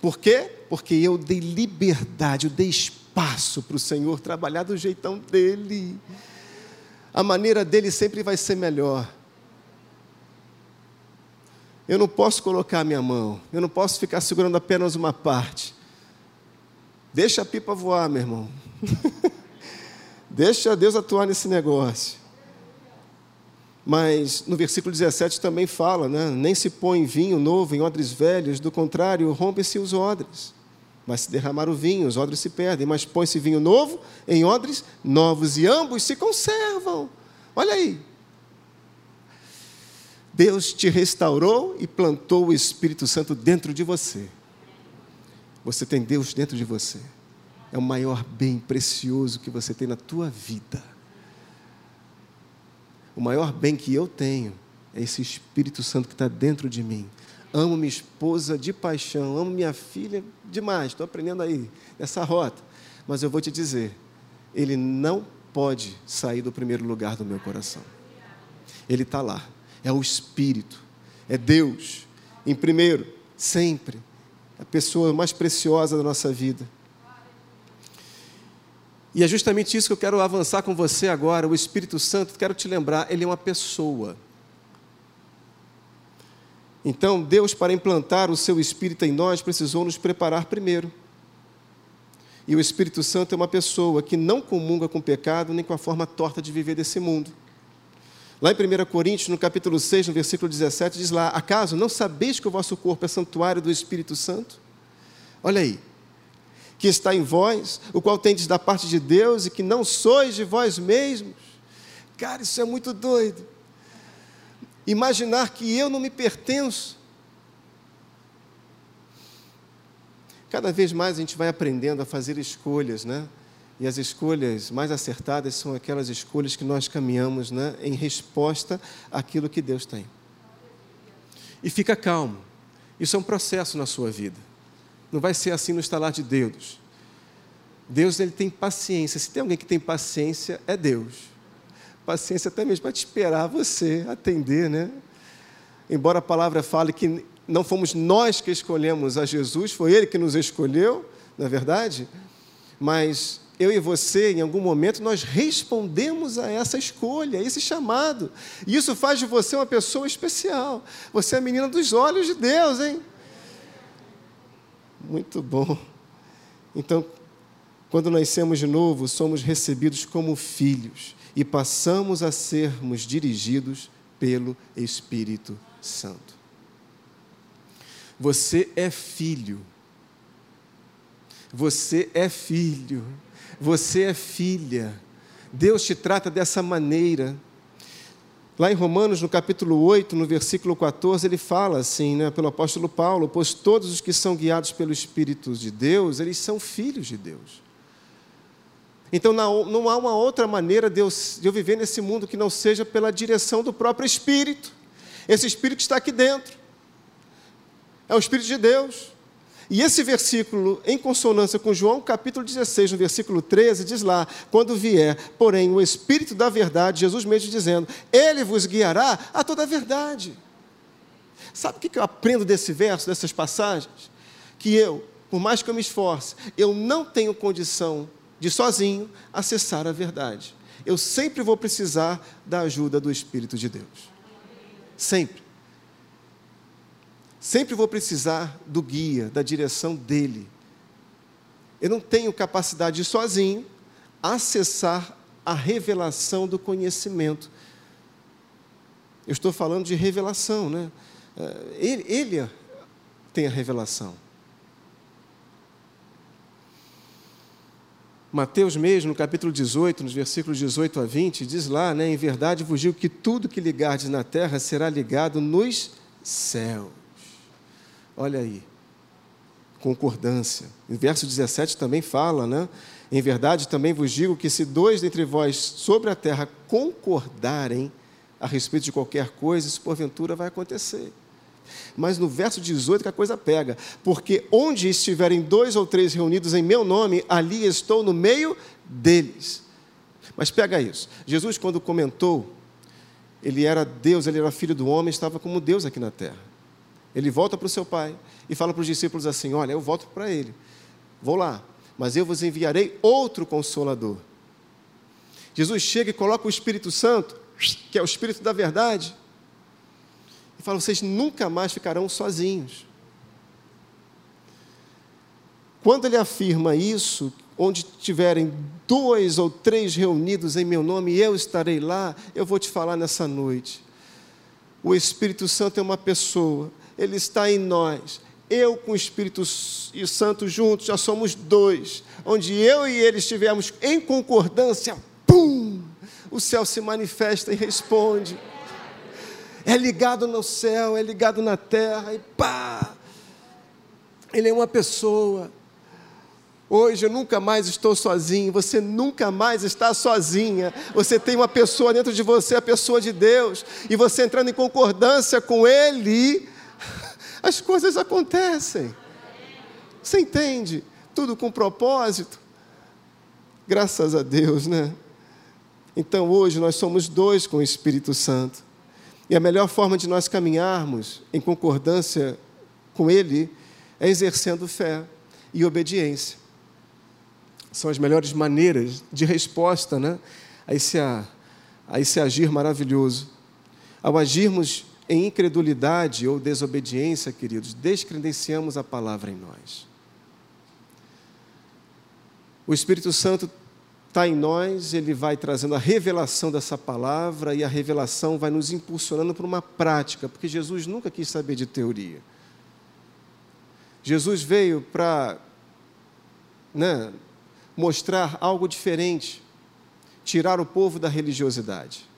[SPEAKER 1] Por quê? Porque eu dei liberdade, eu dei espaço para o Senhor trabalhar do jeitão dele. A maneira dele sempre vai ser melhor. Eu não posso colocar a minha mão, eu não posso ficar segurando apenas uma parte. Deixa a pipa voar, meu irmão. Deixa Deus atuar nesse negócio. Mas no versículo 17 também fala, né? nem se põe vinho novo em odres velhos, do contrário, rompem-se os odres. Mas se derramar o vinho, os odres se perdem, mas põe-se vinho novo em odres novos, e ambos se conservam. Olha aí, Deus te restaurou e plantou o Espírito Santo dentro de você. Você tem Deus dentro de você. É o maior bem precioso que você tem na tua vida. O maior bem que eu tenho é esse Espírito Santo que está dentro de mim. Amo minha esposa de paixão, amo minha filha demais. Estou aprendendo aí essa rota. Mas eu vou te dizer, ele não pode sair do primeiro lugar do meu coração. Ele está lá é o Espírito, é Deus, em primeiro, sempre, a pessoa mais preciosa da nossa vida. E é justamente isso que eu quero avançar com você agora. O Espírito Santo, quero te lembrar, ele é uma pessoa. Então, Deus, para implantar o seu Espírito em nós, precisou nos preparar primeiro. E o Espírito Santo é uma pessoa que não comunga com o pecado nem com a forma torta de viver desse mundo. Lá em 1 Coríntios, no capítulo 6, no versículo 17, diz lá: Acaso não sabeis que o vosso corpo é santuário do Espírito Santo? Olha aí. Que está em vós, o qual tendes da parte de Deus e que não sois de vós mesmos. Cara, isso é muito doido. Imaginar que eu não me pertenço. Cada vez mais a gente vai aprendendo a fazer escolhas, né? E as escolhas mais acertadas são aquelas escolhas que nós caminhamos né, em resposta àquilo que Deus tem. E fica calmo. Isso é um processo na sua vida. Não vai ser assim no estalar de dedos. Deus ele tem paciência. Se tem alguém que tem paciência, é Deus. Paciência até mesmo para te esperar você atender, né? Embora a palavra fale que não fomos nós que escolhemos a Jesus, foi Ele que nos escolheu, na é verdade. Mas eu e você, em algum momento, nós respondemos a essa escolha, a esse chamado. E isso faz de você uma pessoa especial. Você é a menina dos olhos de Deus, hein? Muito bom. Então, quando nascemos de novo, somos recebidos como filhos e passamos a sermos dirigidos pelo Espírito Santo. Você é filho. Você é filho. Você é filha. Deus te trata dessa maneira. Lá em Romanos, no capítulo 8, no versículo 14, ele fala assim, né, pelo apóstolo Paulo: Pois todos os que são guiados pelo Espírito de Deus, eles são filhos de Deus. Então não há uma outra maneira de eu, de eu viver nesse mundo que não seja pela direção do próprio Espírito. Esse Espírito está aqui dentro. É o Espírito de Deus. E esse versículo, em consonância com João capítulo 16, no versículo 13, diz lá: Quando vier, porém, o Espírito da verdade, Jesus mesmo dizendo, Ele vos guiará a toda a verdade. Sabe o que eu aprendo desse verso, dessas passagens? Que eu, por mais que eu me esforce, eu não tenho condição de sozinho acessar a verdade. Eu sempre vou precisar da ajuda do Espírito de Deus. Sempre. Sempre vou precisar do guia, da direção dele. Eu não tenho capacidade de sozinho acessar a revelação do conhecimento. Eu estou falando de revelação, né? É, ele, ele tem a revelação. Mateus mesmo, no capítulo 18, nos versículos 18 a 20, diz lá, né, em verdade vos digo que tudo que ligardes na terra será ligado nos céus. Olha aí, concordância. O verso 17 também fala, né? Em verdade também vos digo que se dois dentre vós sobre a terra concordarem a respeito de qualquer coisa, isso porventura vai acontecer. Mas no verso 18 que a coisa pega, porque onde estiverem dois ou três reunidos em meu nome, ali estou no meio deles. Mas pega isso. Jesus, quando comentou, ele era Deus, ele era filho do homem, estava como Deus aqui na terra. Ele volta para o seu pai e fala para os discípulos assim: Olha, eu volto para ele, vou lá, mas eu vos enviarei outro consolador. Jesus chega e coloca o Espírito Santo, que é o Espírito da verdade, fala: vocês nunca mais ficarão sozinhos. Quando ele afirma isso, onde tiverem dois ou três reunidos em meu nome, eu estarei lá, eu vou te falar nessa noite. O Espírito Santo é uma pessoa, ele está em nós. Eu com o Espírito Santo juntos, já somos dois. Onde eu e ele estivermos em concordância, pum! O céu se manifesta e responde é ligado no céu, é ligado na terra, e pá! Ele é uma pessoa. Hoje eu nunca mais estou sozinho, você nunca mais está sozinha. Você tem uma pessoa dentro de você, a pessoa de Deus, e você entrando em concordância com Ele, as coisas acontecem. Você entende? Tudo com propósito. Graças a Deus, né? Então hoje nós somos dois com o Espírito Santo. E a melhor forma de nós caminharmos em concordância com Ele é exercendo fé e obediência. São as melhores maneiras de resposta né, a, esse, a, a esse agir maravilhoso. Ao agirmos em incredulidade ou desobediência, queridos, descredenciamos a palavra em nós. O Espírito Santo está em nós, ele vai trazendo a revelação dessa palavra e a revelação vai nos impulsionando para uma prática, porque Jesus nunca quis saber de teoria. Jesus veio para né, mostrar algo diferente, tirar o povo da religiosidade.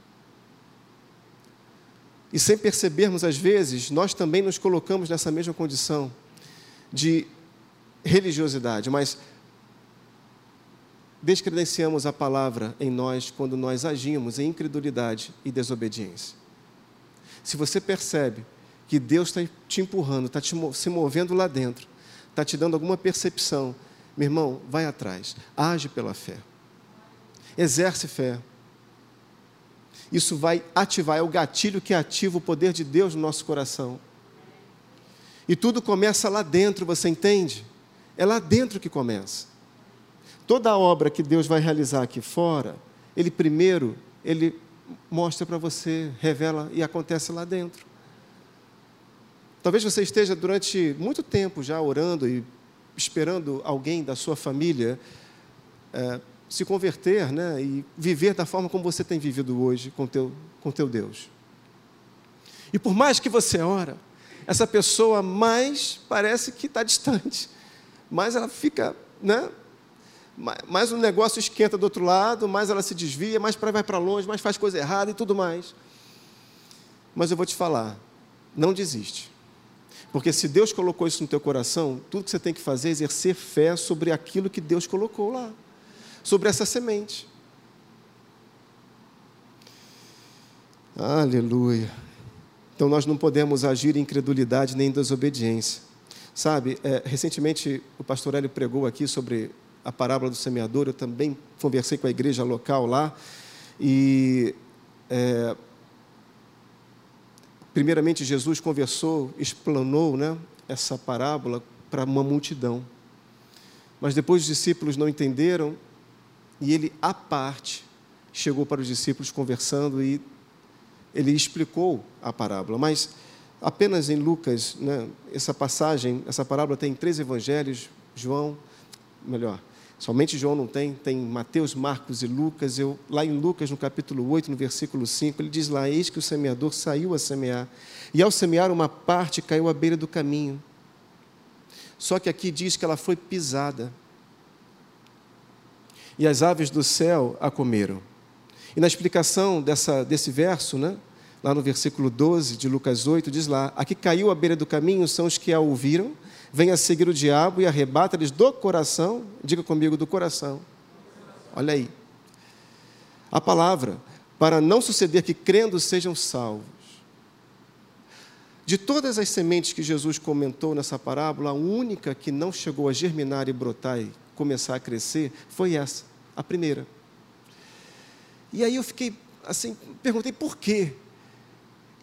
[SPEAKER 1] E sem percebermos, às vezes, nós também nos colocamos nessa mesma condição de religiosidade, mas descredenciamos a palavra em nós quando nós agimos em incredulidade e desobediência. Se você percebe que Deus está te empurrando, está se movendo lá dentro, está te dando alguma percepção, meu irmão, vai atrás, age pela fé, exerce fé. Isso vai ativar, é o gatilho que ativa o poder de Deus no nosso coração. E tudo começa lá dentro, você entende? É lá dentro que começa. Toda obra que Deus vai realizar aqui fora, Ele primeiro, Ele mostra para você, revela e acontece lá dentro. Talvez você esteja durante muito tempo já orando e esperando alguém da sua família é, se converter né, e viver da forma como você tem vivido hoje com teu, com teu Deus. E por mais que você ora, essa pessoa mais parece que está distante, mais ela fica né, mais o negócio esquenta do outro lado, mais ela se desvia, mais vai para longe, mais faz coisa errada e tudo mais. Mas eu vou te falar, não desiste. Porque se Deus colocou isso no teu coração, tudo que você tem que fazer é exercer fé sobre aquilo que Deus colocou lá, sobre essa semente. Aleluia. Então nós não podemos agir em incredulidade nem em desobediência. Sabe, é, recentemente o pastor Hélio pregou aqui sobre a parábola do semeador, eu também conversei com a igreja local lá, e é, primeiramente Jesus conversou, explanou né, essa parábola para uma multidão. Mas depois os discípulos não entenderam e ele, à parte, chegou para os discípulos conversando e ele explicou a parábola. Mas apenas em Lucas, né, essa passagem, essa parábola tem três evangelhos, João, melhor, somente João não tem, tem Mateus, Marcos e Lucas. Eu, lá em Lucas, no capítulo 8, no versículo 5, ele diz lá: Eis que o semeador saiu a semear, e ao semear, uma parte caiu à beira do caminho. Só que aqui diz que ela foi pisada. E as aves do céu a comeram. E na explicação dessa, desse verso, né, lá no versículo 12 de Lucas 8, diz lá: A que caiu à beira do caminho são os que a ouviram, vêm a seguir o diabo e arrebata-lhes do coração, diga comigo, do coração. Olha aí. A palavra, para não suceder que crendo sejam salvos. De todas as sementes que Jesus comentou nessa parábola, a única que não chegou a germinar e brotar e começar a crescer foi essa, a primeira. E aí eu fiquei assim, perguntei por quê?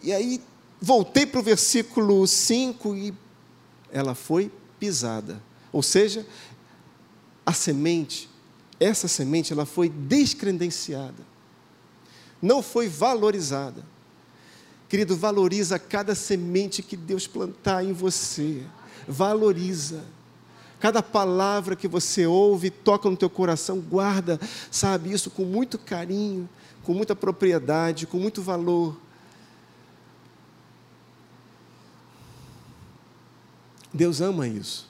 [SPEAKER 1] E aí voltei para o versículo 5 e ela foi pisada. Ou seja, a semente, essa semente, ela foi descredenciada. Não foi valorizada. Querido, valoriza cada semente que Deus plantar em você. Valoriza. Cada palavra que você ouve, toca no teu coração, guarda, sabe, isso com muito carinho, com muita propriedade, com muito valor. Deus ama isso.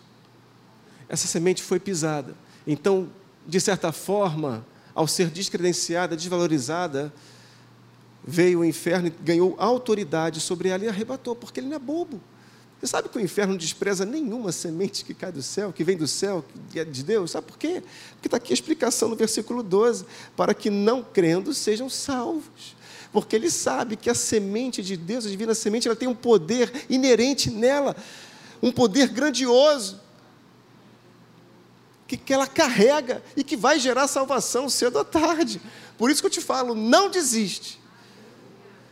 [SPEAKER 1] Essa semente foi pisada. Então, de certa forma, ao ser descredenciada, desvalorizada, veio o inferno e ganhou autoridade sobre ela e arrebatou, porque ele não é bobo. Você sabe que o inferno despreza nenhuma semente que cai do céu, que vem do céu, que é de Deus? Sabe por quê? Porque está aqui a explicação no versículo 12: para que não crendo sejam salvos. Porque ele sabe que a semente de Deus, a divina semente, ela tem um poder inerente nela, um poder grandioso, que, que ela carrega e que vai gerar salvação cedo ou tarde. Por isso que eu te falo: não desiste.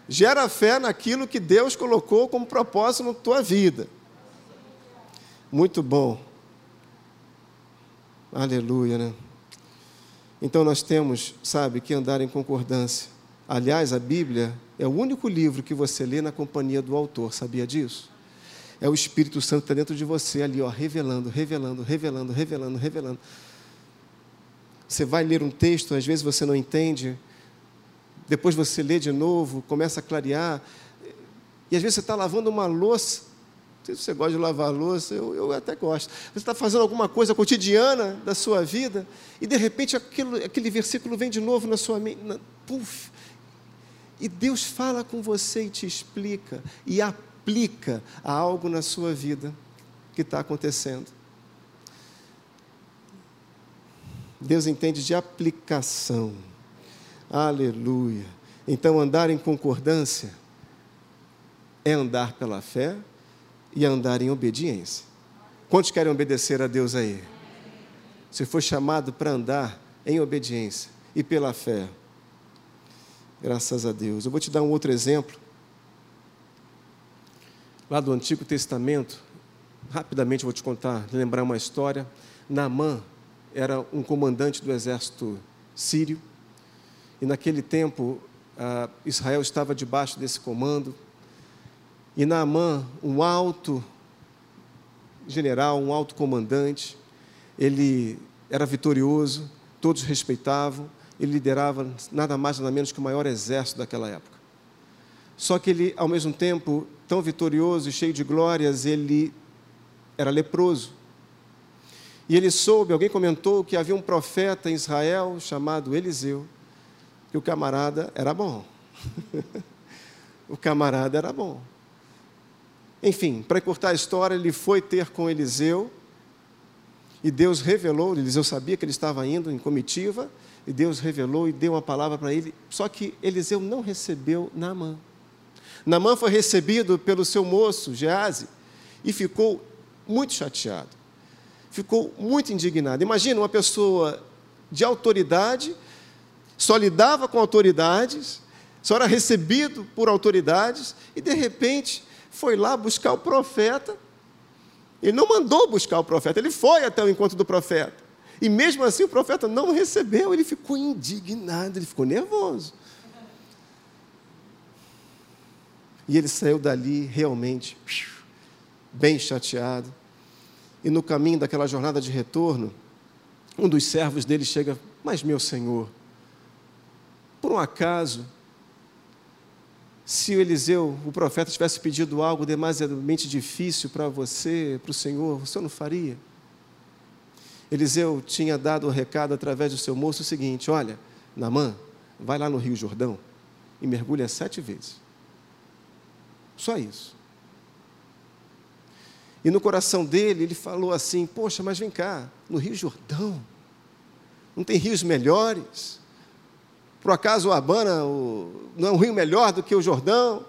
[SPEAKER 1] Gera fé naquilo que Deus colocou como propósito na tua vida. Muito bom. Aleluia, né? Então nós temos, sabe, que andar em concordância. Aliás, a Bíblia é o único livro que você lê na companhia do autor, sabia disso? É o Espírito Santo que está dentro de você ali, ó, revelando, revelando, revelando, revelando, revelando. Você vai ler um texto, às vezes você não entende, depois você lê de novo, começa a clarear, e às vezes você está lavando uma louça, não sei se você gosta de lavar louça, eu, eu até gosto. Você está fazendo alguma coisa cotidiana da sua vida, e de repente aquilo, aquele versículo vem de novo na sua mente, na, puf, e Deus fala com você e te explica, e aplica a algo na sua vida que está acontecendo. Deus entende de aplicação. Aleluia. Então, andar em concordância é andar pela fé e andar em obediência. Quantos querem obedecer a Deus aí? Você foi chamado para andar em obediência e pela fé. Graças a Deus. Eu vou te dar um outro exemplo. Lá do Antigo Testamento, rapidamente vou te contar, lembrar uma história. Naamã era um comandante do exército sírio e naquele tempo, ah, Israel estava debaixo desse comando. E Naamã, um alto general, um alto comandante, ele era vitorioso, todos respeitavam, ele liderava nada mais nada menos que o maior exército daquela época. Só que ele, ao mesmo tempo, tão vitorioso e cheio de glórias, ele era leproso. E ele soube, alguém comentou que havia um profeta em Israel chamado Eliseu, que o camarada era bom. o camarada era bom. Enfim, para cortar a história, ele foi ter com Eliseu, e Deus revelou, Eliseu sabia que ele estava indo em comitiva, e Deus revelou e deu uma palavra para ele, só que Eliseu não recebeu Naamã. Naamã foi recebido pelo seu moço, Gease, e ficou muito chateado, ficou muito indignado. Imagina uma pessoa de autoridade só lidava com autoridades, só era recebido por autoridades, e de repente foi lá buscar o profeta. Ele não mandou buscar o profeta, ele foi até o encontro do profeta. E mesmo assim o profeta não recebeu, ele ficou indignado, ele ficou nervoso. E ele saiu dali realmente bem chateado. E no caminho daquela jornada de retorno, um dos servos dele chega, mas meu senhor, por um acaso, se o Eliseu, o profeta, tivesse pedido algo demasiadamente difícil para você, para o Senhor, o senhor não faria? Eliseu tinha dado o recado através do seu moço o seguinte: olha, Namã, vai lá no Rio Jordão e mergulha sete vezes. Só isso. E no coração dele, ele falou assim: Poxa, mas vem cá, no Rio Jordão, não tem rios melhores? Por acaso o Abana o, não é um rio melhor do que o Jordão?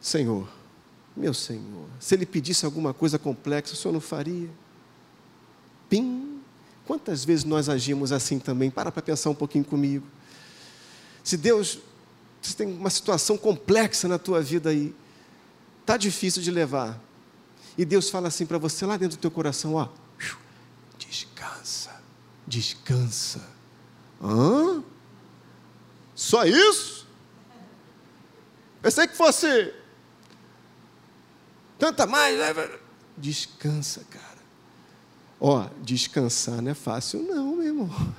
[SPEAKER 1] Senhor, meu Senhor, se ele pedisse alguma coisa complexa, o Senhor não faria? Pim! Quantas vezes nós agimos assim também? Para para pensar um pouquinho comigo. Se Deus, você tem uma situação complexa na tua vida aí, tá difícil de levar. E Deus fala assim para você lá dentro do teu coração, ó, descansa. Hã? Só isso? Pensei que fosse tanta mais. Né? Descansa, cara. Ó, descansar não é fácil, não, meu irmão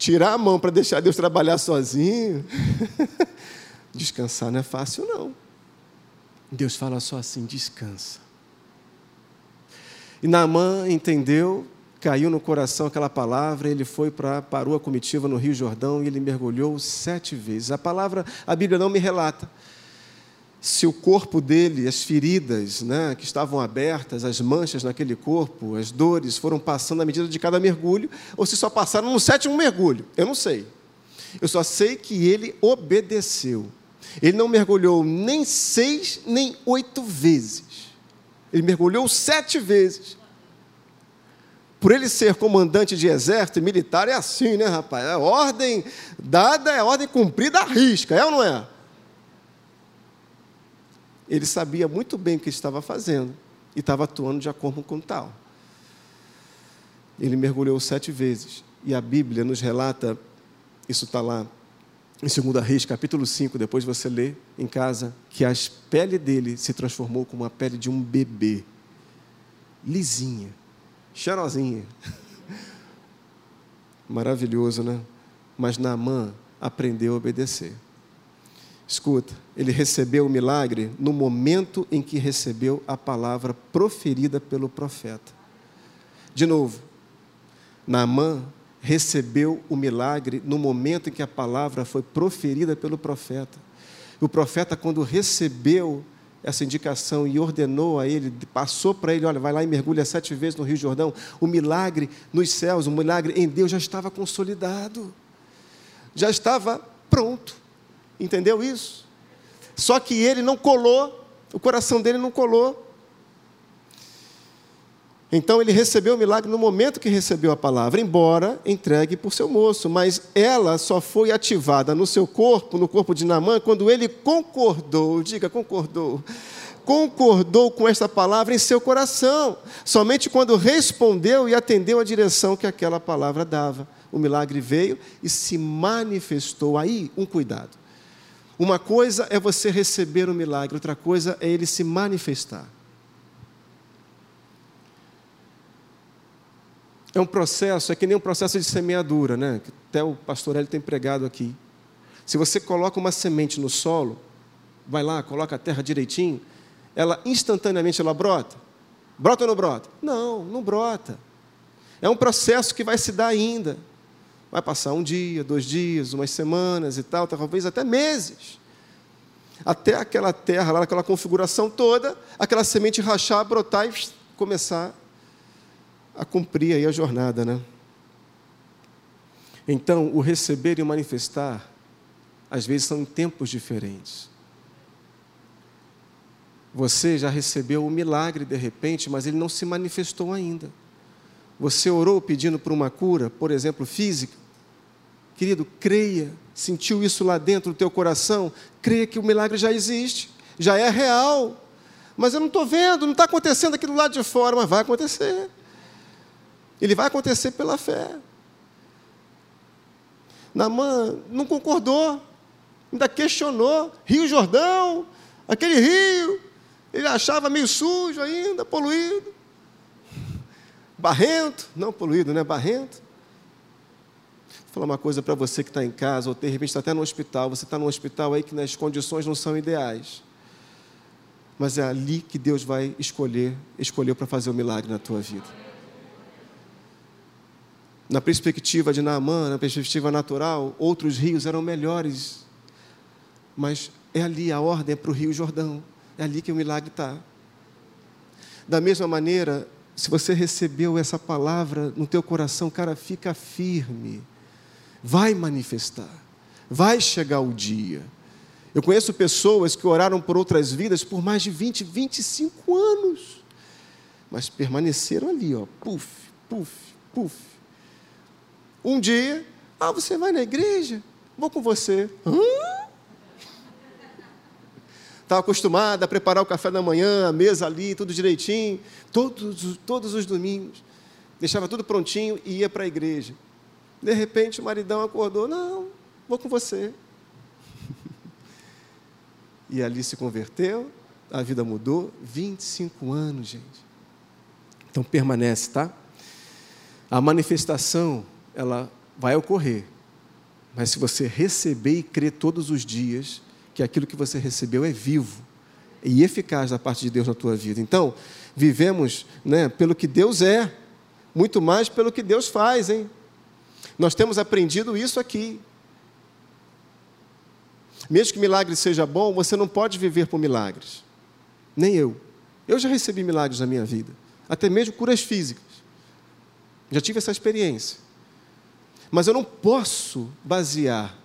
[SPEAKER 1] tirar a mão para deixar Deus trabalhar sozinho. Descansar não é fácil, não. Deus fala só assim: descansa. E Naamã entendeu, caiu no coração aquela palavra, ele foi para parou a comitiva no Rio Jordão e ele mergulhou sete vezes. A palavra, a Bíblia não me relata se o corpo dele, as feridas né, que estavam abertas, as manchas naquele corpo, as dores foram passando à medida de cada mergulho, ou se só passaram no sétimo mergulho. Eu não sei. Eu só sei que ele obedeceu. Ele não mergulhou nem seis, nem oito vezes. Ele mergulhou sete vezes. Por ele ser comandante de exército militar, é assim, né, rapaz? É ordem dada, é ordem cumprida à risca, é ou não é? ele sabia muito bem o que estava fazendo e estava atuando de acordo com tal. Ele mergulhou sete vezes. E a Bíblia nos relata, isso está lá em 2 Reis, capítulo 5, depois você lê em casa, que a pele dele se transformou como a pele de um bebê. Lisinha, cheirosinha. Maravilhoso, né? Mas Naamã aprendeu a obedecer. Escuta, ele recebeu o milagre no momento em que recebeu a palavra proferida pelo profeta. De novo, Naamã recebeu o milagre no momento em que a palavra foi proferida pelo profeta. O profeta, quando recebeu essa indicação e ordenou a ele, passou para ele: olha, vai lá e mergulha sete vezes no Rio Jordão. O milagre nos céus, o milagre em Deus já estava consolidado, já estava pronto. Entendeu isso? Só que ele não colou, o coração dele não colou. Então ele recebeu o milagre no momento que recebeu a palavra, embora entregue por seu moço, mas ela só foi ativada no seu corpo, no corpo de Namã, quando ele concordou, diga concordou, concordou com esta palavra em seu coração, somente quando respondeu e atendeu a direção que aquela palavra dava. O milagre veio e se manifestou. Aí, um cuidado. Uma coisa é você receber o milagre, outra coisa é ele se manifestar. É um processo, é que nem um processo de semeadura, né? Que até o pastor Hélio tem pregado aqui. Se você coloca uma semente no solo, vai lá, coloca a terra direitinho, ela instantaneamente ela brota? Brota ou não brota? Não, não brota. É um processo que vai se dar ainda. Vai passar um dia, dois dias, umas semanas e tal, talvez até meses. Até aquela terra, lá aquela configuração toda, aquela semente rachar, brotar e começar a cumprir aí a jornada, né? Então, o receber e o manifestar, às vezes são em tempos diferentes. Você já recebeu o milagre de repente, mas ele não se manifestou ainda. Você orou pedindo por uma cura, por exemplo, física, Querido, creia, sentiu isso lá dentro do teu coração, creia que o milagre já existe, já é real, mas eu não estou vendo, não está acontecendo aqui do lado de fora, mas vai acontecer. Ele vai acontecer pela fé. Namã não concordou, ainda questionou. Rio Jordão, aquele rio, ele achava meio sujo ainda, poluído. Barrento, não poluído, né? Barrento. Vou falar uma coisa para você que está em casa, ou de repente está até no hospital. Você está no hospital aí que as condições não são ideais. Mas é ali que Deus vai escolher, escolheu para fazer o um milagre na tua vida. Na perspectiva de Naamã, na perspectiva natural, outros rios eram melhores. Mas é ali, a ordem é para o Rio Jordão. É ali que o milagre está. Da mesma maneira, se você recebeu essa palavra no teu coração, cara, fica firme. Vai manifestar. Vai chegar o dia. Eu conheço pessoas que oraram por outras vidas por mais de 20, 25 anos. Mas permaneceram ali, ó, puf, puf, puf. Um dia, ah, você vai na igreja? Vou com você. Hã? estava acostumada a preparar o café da manhã, a mesa ali, tudo direitinho, todos, todos os domingos. Deixava tudo prontinho e ia para a igreja. De repente o maridão acordou, não, vou com você. e ali se converteu, a vida mudou, 25 anos, gente. Então permanece, tá? A manifestação, ela vai ocorrer. Mas se você receber e crer todos os dias, que aquilo que você recebeu é vivo e eficaz da parte de Deus na tua vida. Então, vivemos né, pelo que Deus é, muito mais pelo que Deus faz, hein? Nós temos aprendido isso aqui. Mesmo que milagre seja bom, você não pode viver por milagres. Nem eu. Eu já recebi milagres na minha vida, até mesmo curas físicas. Já tive essa experiência. Mas eu não posso basear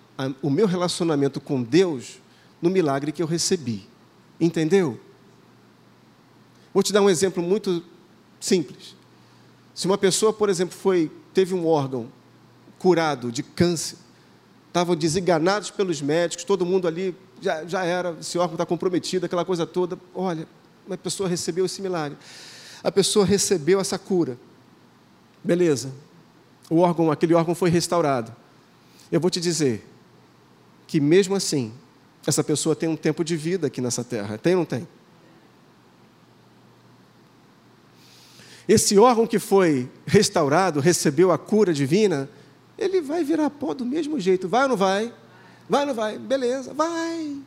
[SPEAKER 1] o meu relacionamento com Deus no milagre que eu recebi. Entendeu? Vou te dar um exemplo muito simples. Se uma pessoa, por exemplo, foi teve um órgão curado de câncer, estavam desenganados pelos médicos, todo mundo ali já, já era, esse órgão está comprometido, aquela coisa toda. Olha, uma pessoa recebeu esse milagre. A pessoa recebeu essa cura. Beleza. O órgão, aquele órgão foi restaurado. Eu vou te dizer que mesmo assim, essa pessoa tem um tempo de vida aqui nessa terra. Tem ou não tem? Esse órgão que foi restaurado, recebeu a cura divina, ele vai virar pó do mesmo jeito. Vai ou não vai? Vai ou não vai? Beleza, vai.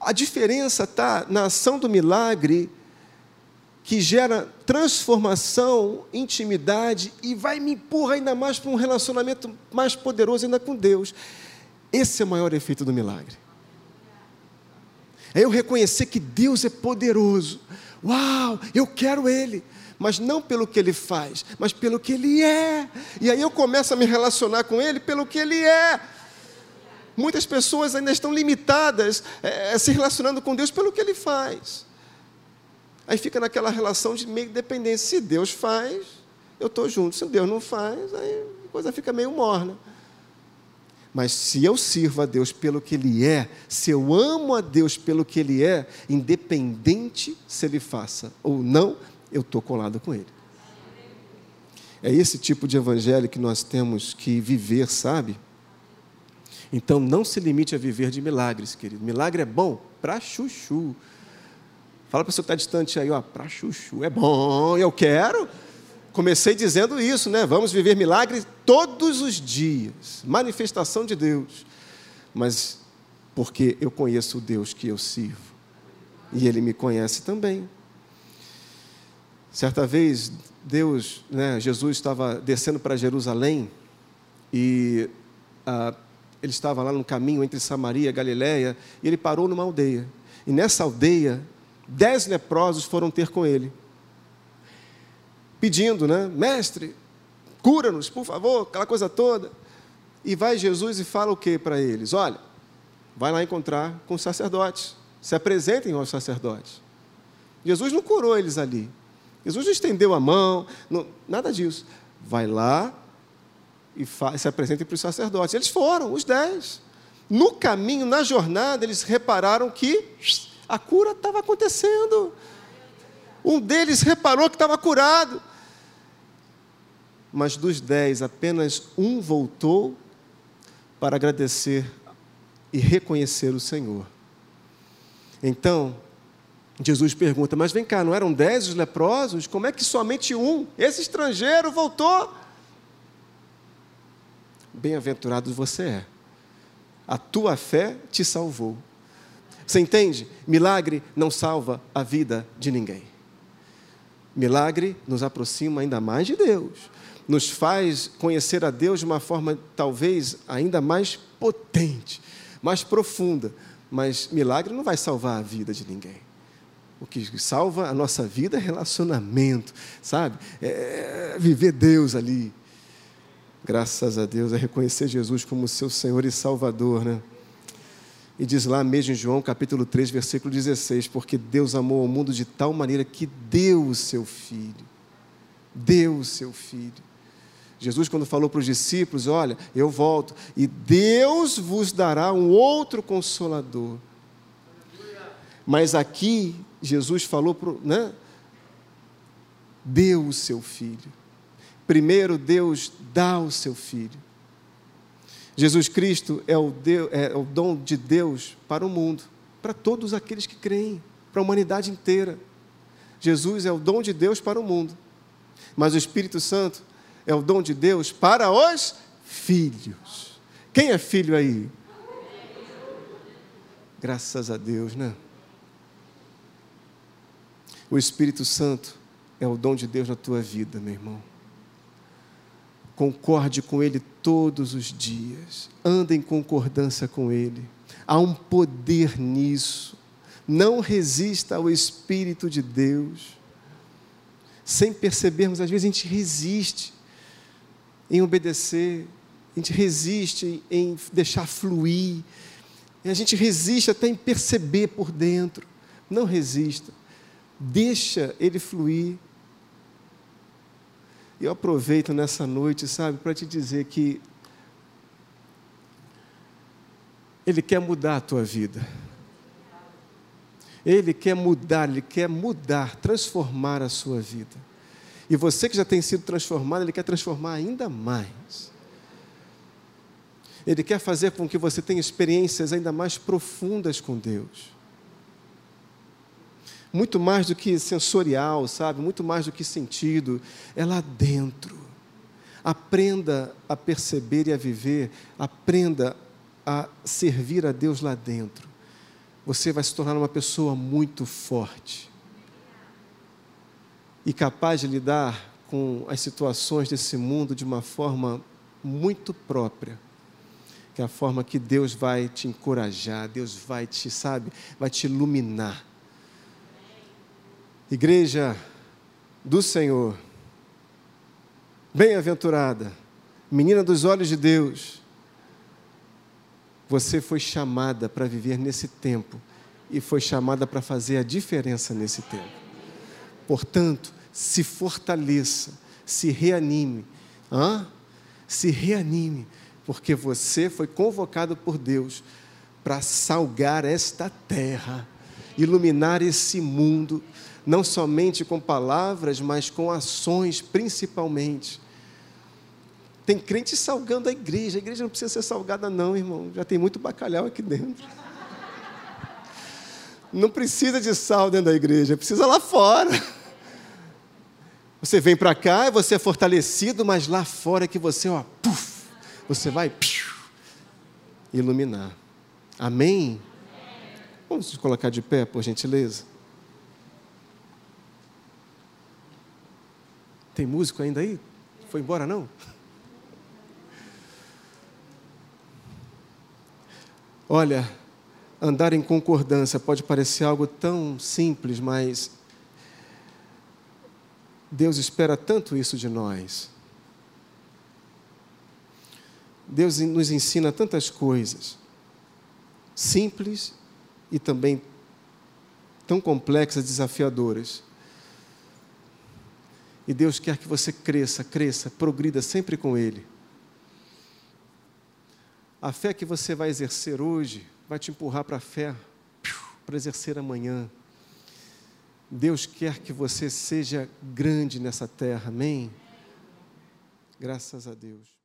[SPEAKER 1] A diferença está na ação do milagre que gera transformação, intimidade e vai me empurrar ainda mais para um relacionamento mais poderoso ainda com Deus. Esse é o maior efeito do milagre. É eu reconhecer que Deus é poderoso. Uau, eu quero Ele. Mas não pelo que Ele faz, mas pelo que Ele é. E aí eu começo a me relacionar com Ele pelo que Ele é. Muitas pessoas ainda estão limitadas é, se relacionando com Deus pelo que Ele faz. Aí fica naquela relação de meio dependência. Se Deus faz, eu estou junto. Se Deus não faz, aí a coisa fica meio morna. Mas se eu sirvo a Deus pelo que Ele é, se eu amo a Deus pelo que Ele é, independente se Ele faça ou não, eu estou colado com Ele. É esse tipo de evangelho que nós temos que viver, sabe? Então não se limite a viver de milagres, querido. Milagre é bom para chuchu. Fala para pessoa que está distante aí, ó, para chuchu. É bom, eu quero. Comecei dizendo isso, né? Vamos viver milagres todos os dias, manifestação de Deus. Mas porque eu conheço o Deus que eu sirvo e Ele me conhece também. Certa vez, Deus, né, Jesus estava descendo para Jerusalém e ele estava lá no caminho entre Samaria e Galiléia e ele parou numa aldeia. E nessa aldeia, dez leprosos foram ter com ele pedindo, né? Mestre, cura-nos, por favor, aquela coisa toda. E vai Jesus e fala o que para eles? Olha, vai lá encontrar com os sacerdotes, se apresentem aos sacerdotes. Jesus não curou eles ali. Jesus não estendeu a mão, não, nada disso. Vai lá e se apresentem para os sacerdotes. Eles foram, os dez. No caminho, na jornada, eles repararam que A cura estava acontecendo. Um deles reparou que estava curado. Mas dos dez, apenas um voltou para agradecer e reconhecer o Senhor. Então, Jesus pergunta: Mas vem cá, não eram dez os leprosos? Como é que somente um, esse estrangeiro, voltou? Bem-aventurado você é. A tua fé te salvou. Você entende? Milagre não salva a vida de ninguém. Milagre nos aproxima ainda mais de Deus, nos faz conhecer a Deus de uma forma talvez ainda mais potente, mais profunda. Mas milagre não vai salvar a vida de ninguém. O que salva a nossa vida é relacionamento, sabe? É viver Deus ali. Graças a Deus, é reconhecer Jesus como seu Senhor e Salvador, né? E diz lá mesmo em João capítulo 3, versículo 16: Porque Deus amou o mundo de tal maneira que deu o seu Filho. Deu o seu Filho. Jesus, quando falou para os discípulos: Olha, eu volto, e Deus vos dará um outro consolador. Mas aqui, Jesus falou, para, né? Deu o seu filho. Primeiro, Deus dá o seu filho. Jesus Cristo é o, Deus, é o dom de Deus para o mundo, para todos aqueles que creem, para a humanidade inteira. Jesus é o dom de Deus para o mundo, mas o Espírito Santo é o dom de Deus para os filhos. Quem é filho aí? Graças a Deus, né? O Espírito Santo é o dom de Deus na tua vida, meu irmão. Concorde com Ele todos os dias. Anda em concordância com Ele. Há um poder nisso. Não resista ao Espírito de Deus. Sem percebermos, às vezes a gente resiste em obedecer, a gente resiste em deixar fluir, a gente resiste até em perceber por dentro. Não resista. Deixa ele fluir eu aproveito nessa noite, sabe, para te dizer que Ele quer mudar a tua vida. Ele quer mudar, Ele quer mudar, transformar a sua vida. E você que já tem sido transformado, Ele quer transformar ainda mais. Ele quer fazer com que você tenha experiências ainda mais profundas com Deus muito mais do que sensorial, sabe? Muito mais do que sentido, é lá dentro. Aprenda a perceber e a viver, aprenda a servir a Deus lá dentro. Você vai se tornar uma pessoa muito forte e capaz de lidar com as situações desse mundo de uma forma muito própria que é a forma que Deus vai te encorajar, Deus vai te, sabe, vai te iluminar. Igreja do Senhor, bem-aventurada, menina dos olhos de Deus, você foi chamada para viver nesse tempo e foi chamada para fazer a diferença nesse tempo. Portanto, se fortaleça, se reanime, hã? se reanime, porque você foi convocado por Deus para salgar esta terra, iluminar esse mundo não somente com palavras, mas com ações principalmente. Tem crente salgando a igreja. A igreja não precisa ser salgada, não, irmão. Já tem muito bacalhau aqui dentro. Não precisa de sal dentro da igreja, precisa lá fora. Você vem para cá você é fortalecido, mas lá fora é que você, ó, puf, você vai piu, iluminar. Amém? Vamos colocar de pé, por gentileza. Tem músico ainda aí? Foi embora não? Olha, andar em concordância pode parecer algo tão simples, mas Deus espera tanto isso de nós. Deus nos ensina tantas coisas, simples e também tão complexas, desafiadoras. E Deus quer que você cresça, cresça, progrida sempre com Ele. A fé que você vai exercer hoje vai te empurrar para a fé para exercer amanhã. Deus quer que você seja grande nessa terra, amém? Graças a Deus.